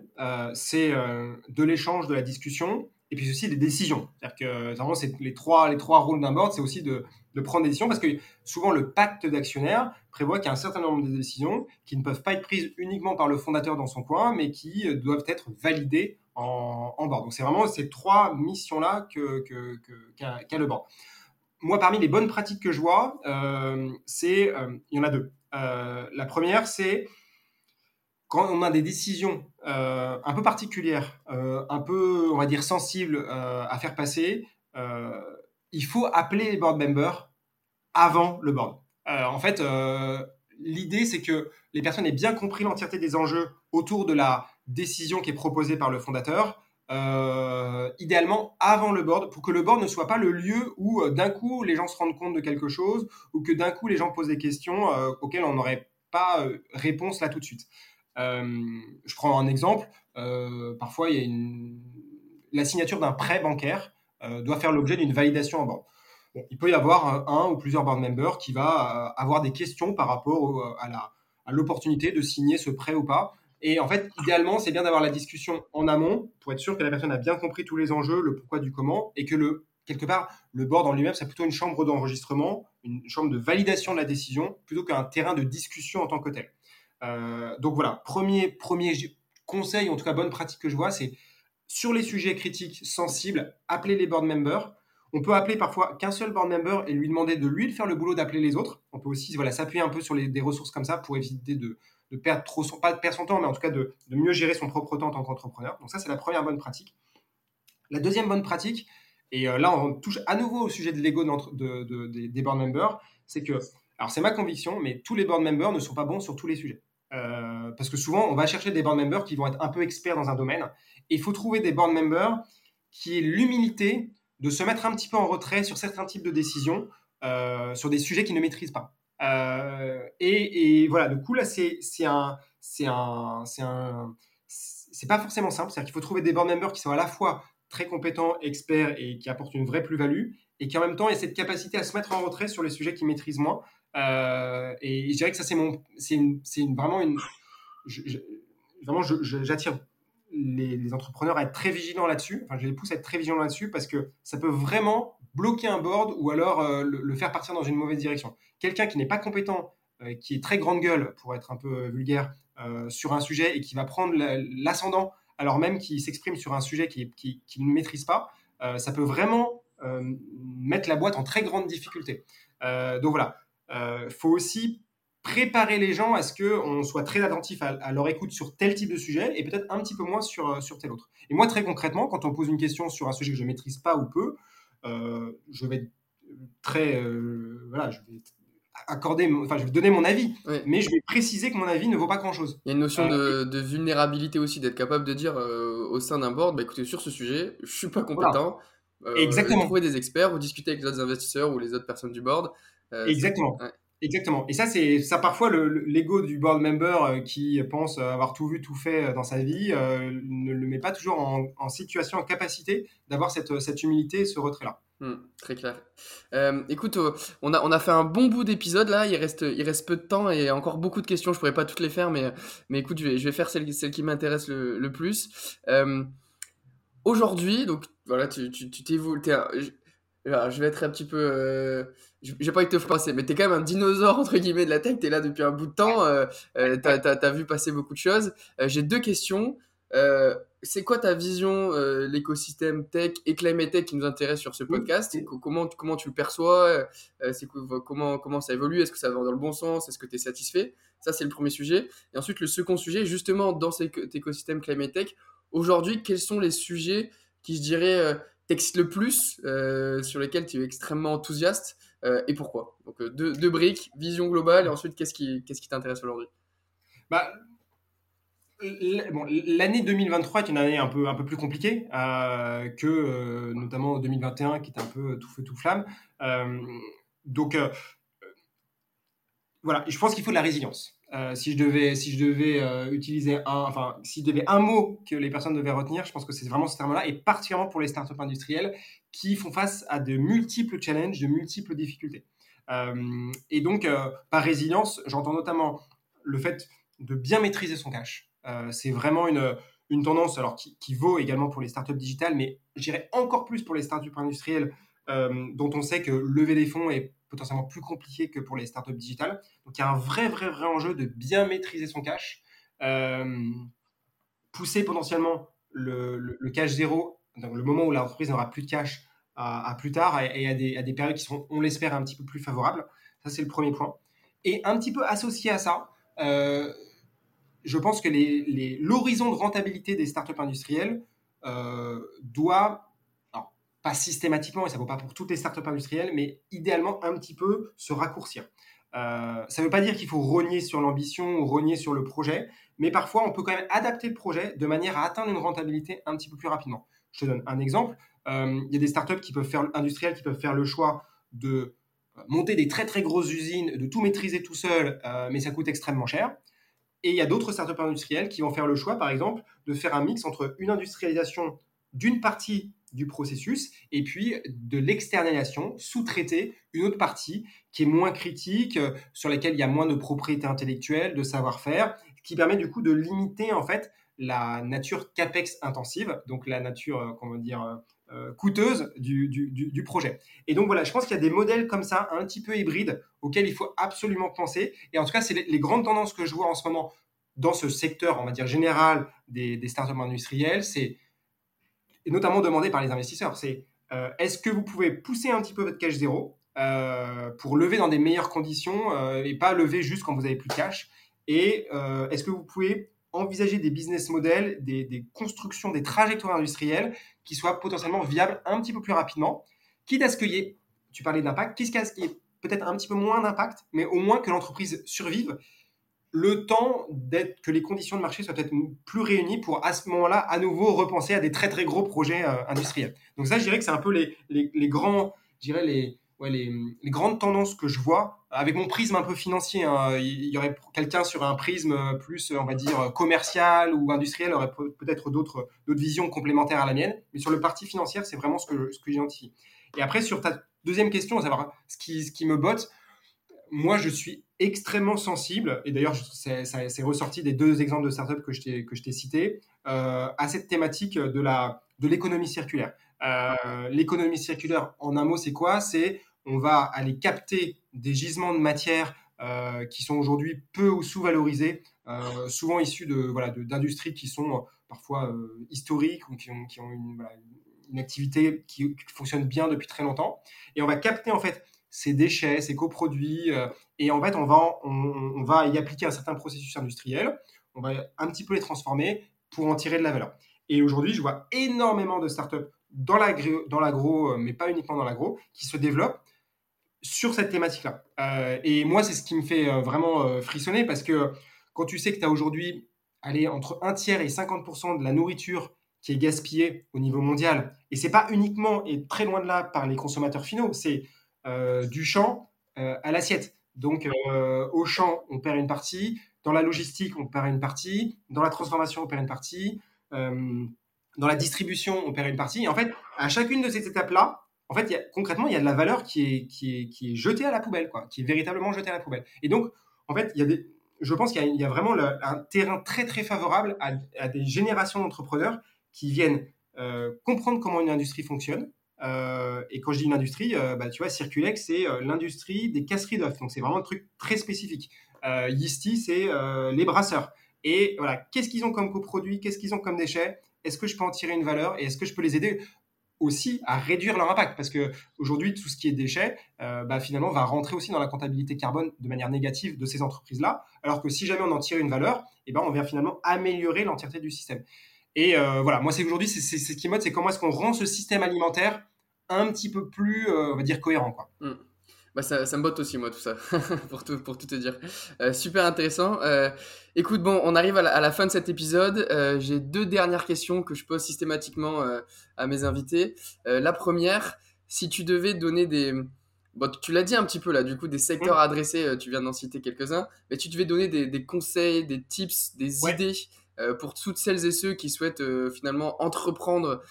c'est de l'échange, de la discussion, et puis aussi des décisions. C'est-à-dire que vraiment, c'est les trois, les trois rôles d'un board, c'est aussi de, de, prendre des décisions parce que souvent le pacte d'actionnaires prévoit qu'il y a un certain nombre de décisions qui ne peuvent pas être prises uniquement par le fondateur dans son coin, mais qui euh, doivent être validées en, en board. Donc c'est vraiment ces trois missions-là qu'a, le board. Moi, parmi les bonnes pratiques que je vois, euh, euh, il y en a deux. la première, c'est quand on a des décisions un peu particulières, un peu, on va dire, sensibles à faire passer, il faut appeler les board members avant le board. en fait, l'idée, c'est que les personnes aient bien compris l'entièreté des enjeux autour de la décision qui est proposée par le fondateur, idéalement avant le board, pour que le board ne soit pas le lieu où d'un coup les gens se rendent compte de quelque chose ou que d'un coup les gens posent des questions auxquelles on n'aurait pas réponse là tout de suite. Euh, je prends un exemple. Euh, parfois, il y a la signature d'un prêt bancaire euh, doit faire l'objet d'une validation en banque. il peut y avoir un, ou plusieurs board members qui va avoir des questions par rapport à, la, à l'opportunité de signer ce prêt ou pas. Et en fait, idéalement, c'est bien d'avoir la discussion en amont pour être sûr que la personne a bien compris tous les enjeux, le pourquoi du comment, et que le, quelque part, le board en lui-même, c'est plutôt une chambre d'enregistrement, une chambre de validation de la décision, plutôt qu'un terrain de discussion en tant que tel. Euh, donc voilà, premier, premier conseil, en tout cas bonne pratique que je vois, c'est sur les sujets critiques sensibles, appeler les board members. On peut appeler parfois qu'un seul board member et lui demander de lui de faire le boulot d'appeler les autres. On peut aussi voilà, s'appuyer un peu sur des ressources comme ça pour éviter de, perdre trop son, pas perdre son temps, mais en tout cas de, mieux gérer son propre temps en tant qu'entrepreneur. Donc ça, c'est la première bonne pratique. La deuxième bonne pratique, et euh, là on touche à nouveau au sujet de l'ego de, de, des board members, c'est que, alors c'est ma conviction, mais tous les board members ne sont pas bons sur tous les sujets. Euh, parce que souvent, on va chercher des board members qui vont être un peu experts dans un domaine. Il faut trouver des board members qui aient l'humilité de se mettre un petit peu en retrait sur certains types de décisions, euh, sur des sujets qu'ils ne maîtrisent pas. Euh, et, voilà, du coup, là, c'est un. C'est pas forcément simple. C'est-à-dire qu'il faut trouver des board members qui sont à la fois très compétents, experts et qui apportent une vraie plus-value, et qui en même temps aient cette capacité à se mettre en retrait sur les sujets qu'ils maîtrisent moins, euh, et je dirais que ça, c'est vraiment une, vraiment, j'attire les, entrepreneurs à être très vigilants là-dessus. Enfin, je les pousse à être très vigilants là-dessus parce que ça peut vraiment bloquer un board ou alors euh, le, faire partir dans une mauvaise direction. Quelqu'un qui n'est pas compétent, euh, qui est très grande gueule, pour être un peu vulgaire, sur un sujet et qui va prendre l'ascendant alors même qu'il s'exprime sur un sujet qu'il qui, ne maîtrise pas, ça peut vraiment mettre la boîte en très grande difficulté. donc voilà, il euh, faut aussi préparer les gens à ce qu'on soit très attentif à, leur écoute sur tel type de sujet et peut-être un petit peu moins sur, euh, sur tel autre. Et moi, très concrètement, quand on pose une question sur un sujet que je maîtrise pas ou peu, euh, je vais très, voilà, je vais accorder, enfin, je vais donner mon avis, mais je vais préciser que mon avis ne vaut pas grand-chose. Il y a une notion de, vulnérabilité aussi, d'être capable de dire au sein d'un board, bah, écoutez, sur ce sujet, je suis pas compétent. Exactement. Trouver des experts ou discuter avec les autres investisseurs ou les autres personnes du board. Euh, Exactement. Exactement. Et ça, c'est ça parfois l'ego du board member euh, qui pense avoir tout vu, tout fait euh, dans sa vie ne le met pas toujours en, situation, en capacité d'avoir cette, cette humilité ce retrait-là. Hmm, très clair. écoute, on, a, on a fait un bon bout d'épisode là, il reste, il reste peu de temps et encore beaucoup de questions, je pourrais pas toutes les faire, mais, mais écoute, je vais, je vais faire celle, celle qui m'intéresse le, plus. Aujourd'hui, donc voilà, tu t'es tu, je vais être un petit peu. Euh, j'ai pas envie de te froisser, mais t'es quand même un dinosaure entre guillemets de la tech. T'es là depuis un bout de temps. Euh, euh t'as as, vu passer beaucoup de choses. Euh, j'ai deux questions. Euh, c'est quoi ta vision, l'écosystème tech et climate tech qui nous intéresse sur ce podcast? Comment, comment tu le perçois? C'est comment, comment ça évolue? Est-ce que ça va dans le bon sens? Est-ce que tu es satisfait? Ça, c'est le premier sujet. Et ensuite, le second sujet, justement, dans cet écosystème climate tech, aujourd'hui, quels sont les sujets qui, je dirais, t'excitent le plus, sur lesquels tu es extrêmement enthousiaste et pourquoi? Donc deux, briques, vision globale et ensuite qu'est-ce qui qu'est-ce qui t'intéresse aujourd'hui? Bah, l'année 2023 est une année un peu, un peu plus compliquée euh, que euh, notamment 2021 qui était un peu tout feu tout flamme. Euh, donc voilà, je pense qu'il faut de la résilience. Si je devais, si je devais utiliser un, enfin, si je devais un mot que les personnes devaient retenir, je pense que c'est vraiment ce terme-là, et particulièrement pour les startups industrielles qui font face à de multiples challenges, de multiples difficultés. et donc, par résilience, j'entends notamment le fait de bien maîtriser son cash, euh, c'est vraiment une, tendance alors qui, qui, vaut également pour les startups digitales, mais j'irais encore plus pour les startups industrielles euh, dont on sait que lever des fonds est potentiellement plus compliqué que pour les startups digitales. Donc il y a un vrai, vrai, vrai enjeu de bien maîtriser son cash, euh, pousser potentiellement le, cash zéro, donc le moment où l'entreprise n'aura plus de cash à, plus tard et, à, des, à, des, périodes qui seront, on l'espère, un petit peu plus favorables. Ça, c'est le premier point. Et un petit peu associé à ça, euh, je pense que l'horizon de rentabilité des startups industrielles euh, doit, pas systématiquement, et ça ne vaut pas pour toutes les startups industrielles, mais idéalement un petit peu se raccourcir. Euh, ça ne veut pas dire qu'il faut rogner sur l'ambition ou rogner sur le projet, mais parfois on peut quand même adapter le projet de manière à atteindre une rentabilité un petit peu plus rapidement. Je te donne un exemple. Euh, il y a des startups qui peuvent faire, industrielles qui peuvent faire le choix de monter des très très grosses usines, de tout maîtriser tout seul, mais ça coûte extrêmement cher. Et il y a d'autres startups industrielles qui vont faire le choix, par exemple, de faire un mix entre une industrialisation d'une partie du processus et puis de l'externalisation, sous-traiter une autre partie qui est moins critique, euh, sur laquelle il y a moins de propriété intellectuelle, de savoir-faire, qui permet du coup de limiter en fait la nature capex intensive, donc la nature, euh, comment dire, euh, coûteuse du, du, projet. Et donc voilà, je pense qu'il y a des modèles comme ça, un petit peu hybrides, auxquels il faut absolument penser. Et en tout cas, c'est les, grandes tendances que je vois en ce moment dans ce secteur, on va dire général des, des startups industrielles, c'est et notamment demandé par les investisseurs, c'est euh, est-ce que vous pouvez pousser un petit peu votre cash zéro euh, pour lever dans des meilleures conditions et pas lever juste quand vous avez plus de cash? Et est-ce que vous pouvez envisager des business models, des, constructions, des trajectoires industrielles qui soient potentiellement viables un petit peu plus rapidement, quitte à ce qu'il y ait, tu parlais d'impact, quitte à ce qu'il y ait peut-être un petit peu moins d'impact, mais au moins que l'entreprise survive le temps d'être que les conditions de marché soient peut-être plus réunies pour à ce moment-là à nouveau repenser à des très très gros projets euh, industriels. Donc ça, je dirais que c'est un peu les, les, grands, je dirais les, ouais, les, grandes tendances que je vois avec mon prisme un peu financier. Hein, il y aurait quelqu'un sur un prisme plus, on va dire, commercial ou industriel aurait peut-être d'autres visions complémentaires à la mienne. Mais sur le parti financier, c'est vraiment ce que, ce que j'identifie. Et après, sur ta deuxième question, à savoir ce qui, ce qui me botte, moi, je suis extrêmement sensible, et d'ailleurs, c'est ressorti des deux exemples de startups que je t'ai cités, euh, à cette thématique de l'économie de circulaire. Euh, l'économie circulaire, en un mot, c'est quoi? C'est on va aller capter des gisements de matière euh, qui sont aujourd'hui peu ou sous-valorisés, souvent issus de voilà d'industries qui sont parfois historiques ou qui ont, qui ont une, une, activité qui, fonctionne bien depuis très longtemps. Et on va capter en fait ces déchets, ces coproduits, et en fait on va on, va y appliquer un certain processus industriel. On va un petit peu les transformer pour en tirer de la valeur. Et aujourd'hui, je vois énormément de startups dans l'agro, mais pas uniquement dans l'agro, qui se développent sur cette thématique-là. Euh, et moi, c'est ce qui me fait euh, vraiment euh, frissonner parce que quand tu sais que tu as aujourd'hui entre un tiers et 50% de la nourriture qui est gaspillée au niveau mondial, et c'est pas uniquement et très loin de là par les consommateurs finaux, c'est du champ à l'assiette. Donc au champ, on perd une partie, dans la logistique, on perd une partie, dans la transformation, on perd une partie, dans la distribution, on perd une partie. Et en fait, à chacune de ces étapes-là, en fait, concrètement, il y a de la valeur qui est, qui est, qui est jetée à la poubelle, quoi, qui est véritablement jetée à la poubelle. Et donc, en fait, y a je pense qu'il y, a vraiment un terrain très, très favorable à, des générations d'entrepreneurs qui viennent euh, comprendre comment une industrie fonctionne. Euh, et quand je dis une industrie, euh, bah, tu vois, Circulex, c'est l'industrie des casseries d'œufs. Donc, c'est vraiment un truc très spécifique. Yeasty, c'est les brasseurs. Et voilà, qu'est-ce qu'ils ont comme coproduit? Qu'est-ce qu'ils ont comme déchets? Est-ce que je peux en tirer une valeur? Et est-ce que je peux les aider aussi à réduire leur impact? Parce que aujourd'hui tout ce qui est déchets euh, bah, finalement va rentrer aussi dans la comptabilité carbone de manière négative de ces entreprises là alors que si jamais on en tire une valeur eh ben on vient finalement améliorer l'entièreté du système Et voilà, moi, c'est aujourd'hui, c'est ce qui mode, c'est comment est-ce qu'on rend ce système alimentaire un petit peu plus, on va dire, cohérent. Quoi. Mmh. Bah ça, ça, me botte aussi, moi, tout ça, pour, tout, pour tout te dire. Euh, super intéressant. Euh, écoute, bon, on arrive à la, fin de cet épisode. Euh, J'ai deux dernières questions que je pose systématiquement euh, à mes invités. Euh, la première, si tu devais donner des... Bon, tu l'as dit un petit peu là, du coup, des secteurs adressés, tu viens d'en citer quelques-uns, mais tu devais donner des, des conseils, des tips, des idées pour toutes celles et ceux qui souhaitent finalement entreprendre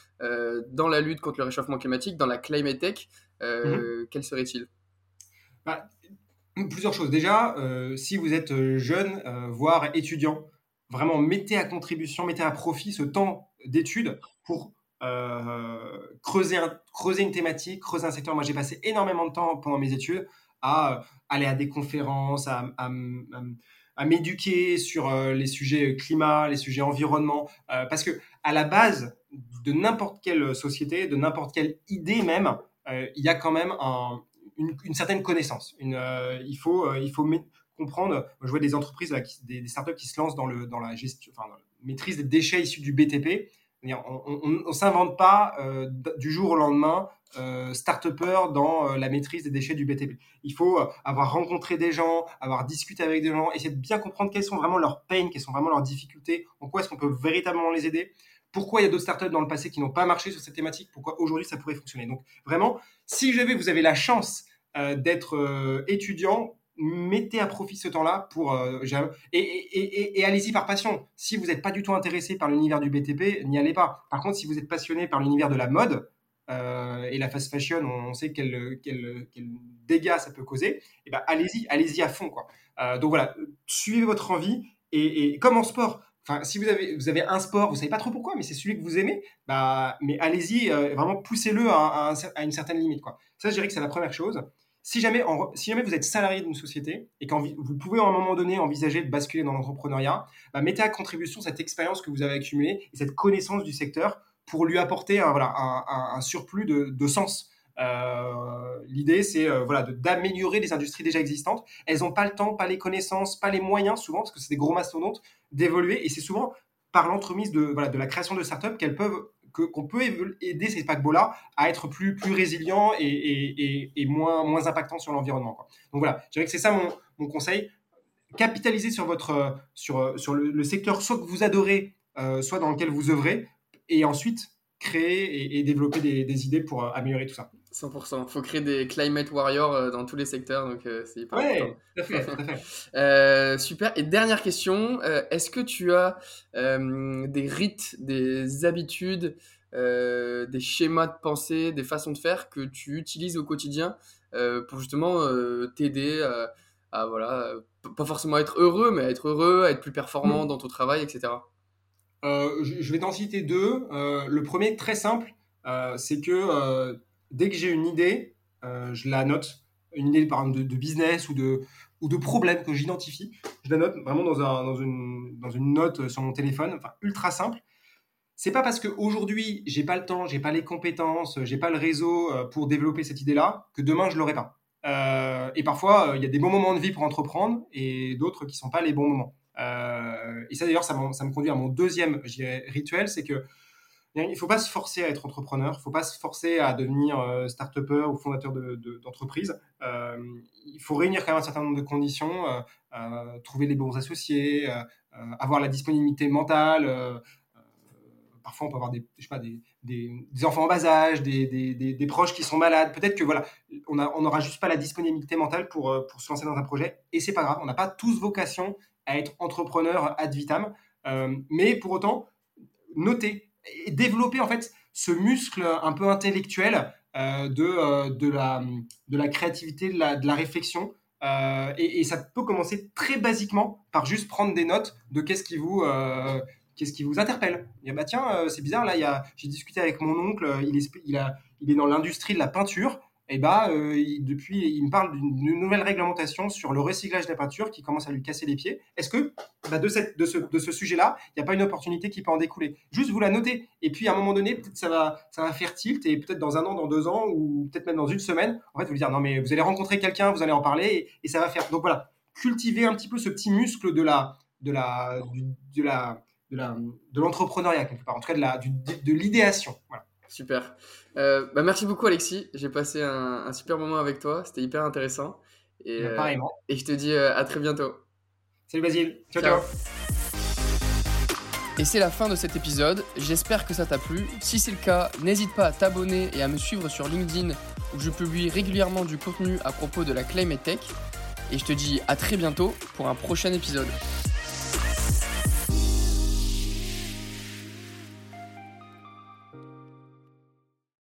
dans la lutte contre le réchauffement climatique, dans la climate tech, mmh. quels seraient-ils bah, plusieurs choses. Déjà, euh, si vous êtes euh, jeune, euh, voire étudiant, vraiment mettez à contribution, mettez à profit ce temps d'études pour creuser, creuser une thématique, creuser un secteur. Moi, j'ai passé énormément de temps pendant mes études à aller à des conférences, à, à, m'éduquer sur les sujets climat, les sujets environnement, parce que à la base de n'importe quelle société, de n'importe quelle idée même, il y a quand même un, une, certaine connaissance. Euh, il faut, euh, il faut comprendre. je vois des entreprises, des, startups qui se lancent dans, la, maîtrise des déchets issus du BTP. On ne s'invente pas euh, du jour au lendemain euh, start-upper dans la maîtrise des déchets du BTP. Il faut avoir rencontré des gens, avoir discuté avec des gens, essayer de bien comprendre quelles sont vraiment leurs pains, quelles sont vraiment leurs difficultés, en quoi est-ce qu'on peut véritablement les aider pourquoi il y a d'autres startups dans le passé qui n'ont pas marché sur cette thématique, pourquoi aujourd'hui ça pourrait fonctionner. Donc vraiment, si jamais vous avez la chance euh, d'être euh, étudiant, mettez à profit ce temps-là pour euh, et, allez-y par passion. Si vous n'êtes pas du tout intéressé par l'univers du BTP, n'y allez pas. Par contre, si vous êtes passionné par l'univers de la mode et la fast fashion, on sait quel, quel, dégâts ça peut causer. Et eh ben allez-y, allez-y à fond quoi. donc voilà, suivez votre envie et, comme en sport, Enfin, si vous avez, un sport, vous savez pas trop pourquoi, mais c'est celui que vous aimez, bah, mais allez-y, euh, vraiment poussez-le à, une certaine limite. Ça, je dirais que c'est la première chose. Si jamais, si jamais vous êtes salarié d'une société et que vous pouvez à un moment donné envisager de basculer dans l'entrepreneuriat, bah, mettez à contribution cette expérience que vous avez accumulée et cette connaissance du secteur pour lui apporter un, voilà, un, surplus de, de sens. Euh, L'idée, c'est euh, voilà, d'améliorer les industries déjà existantes. Elles n'ont pas le temps, pas les connaissances, pas les moyens souvent, parce que c'est des gros mastodontes, d'évoluer. Et c'est souvent par l'entremise de, voilà, de la création de startups qu'elles peuvent qu'on peut aider ces paquebots-là à être plus, plus résilients et, et, et, moins, moins impactants sur l'environnement. Donc voilà, je dirais que c'est ça mon, mon, conseil. Capitaliser sur, votre, sur, sur le, secteur soit que vous adorez, euh, soit dans lequel vous œuvrez, et ensuite créer et, développer des, des, idées pour euh, améliorer tout ça. 100%. Il faut créer des climate warriors euh, dans tous les secteurs, donc euh, c'est hyper ouais, fait. euh, super. Et dernière question, euh, est-ce que tu as des rites, des habitudes, des schémas de pensée, des façons de faire que tu utilises au quotidien pour justement t'aider à, voilà, pas forcément être heureux, mais à être heureux, à être plus performant mm. dans ton travail, etc. je vais t'en citer deux. le premier, très simple, c'est que dès que j'ai une idée, euh, je la note. Une idée par exemple de, business ou de, ou de problème que j'identifie. Je la note vraiment dans, un, dans, une, dans une note sur mon téléphone, enfin ultra simple. C'est pas parce qu'aujourd'hui j'ai pas le temps, j'ai pas les compétences, j'ai pas le réseau euh, pour développer cette idée-là que demain je l'aurai pas. Euh, et parfois il y a des bons moments de vie pour entreprendre et d'autres qui sont pas les bons moments. et ça d'ailleurs ça, ça, me conduit à mon deuxième rituel, c'est que il ne faut pas se forcer à être entrepreneur, il ne faut pas se forcer à devenir euh, start-upper ou fondateur d'entreprise. De, euh, il faut réunir quand même un certain nombre de conditions, euh, euh trouver les bons associés, avoir la disponibilité mentale. parfois, on peut avoir des, je sais pas, des, des, enfants en bas âge, des, des proches qui sont malades. Peut-être que voilà, on n'aura juste pas la disponibilité mentale pour, pour se lancer dans un projet. Et c'est pas grave, on n'a pas tous vocation à être entrepreneur ad vitam. mais pour autant, notez développer en fait ce muscle un peu intellectuel euh, de, euh, de, la, de la créativité, de la, réflexion. Euh, et, ça peut commencer très basiquement par juste prendre des notes de qu'est-ce qui vous, qu'est-ce qui vous interpelle. Et bah tiens, c'est bizarre, là, il y a, j'ai discuté avec mon oncle, il est, il, a, il est dans l'industrie de la peinture et bah, euh, il, depuis, il me parle d'une nouvelle réglementation sur le recyclage des peintures qui commence à lui casser les pieds. Est-ce que bah, de, cette, de ce, de ce sujet-là, il n'y a pas une opportunité qui peut en découler? Juste vous la notez. Et puis à un moment donné, peut-être ça va, ça va faire tilt et peut-être dans un an, dans deux ans ou peut-être même dans une semaine, en fait, vous dire non mais vous allez rencontrer quelqu'un, vous allez en parler et, ça va faire. Donc voilà, cultiver un petit peu ce petit muscle de la, de la, de la de l'entrepreneuriat quelque part, en tout cas de la, de l'idéation. Voilà. Super. Euh, bah merci beaucoup Alexis. J'ai passé un, super moment avec toi. C'était hyper intéressant. Et, bah, euh, et je te dis euh, à très bientôt. Salut Basile. ciao. ciao. Et c'est la fin de cet épisode. J'espère que ça t'a plu. Si c'est le cas, n'hésite pas à t'abonner et à me suivre sur LinkedIn où je publie régulièrement du contenu à propos de la Climate Tech. Et je te dis à très bientôt pour un prochain épisode.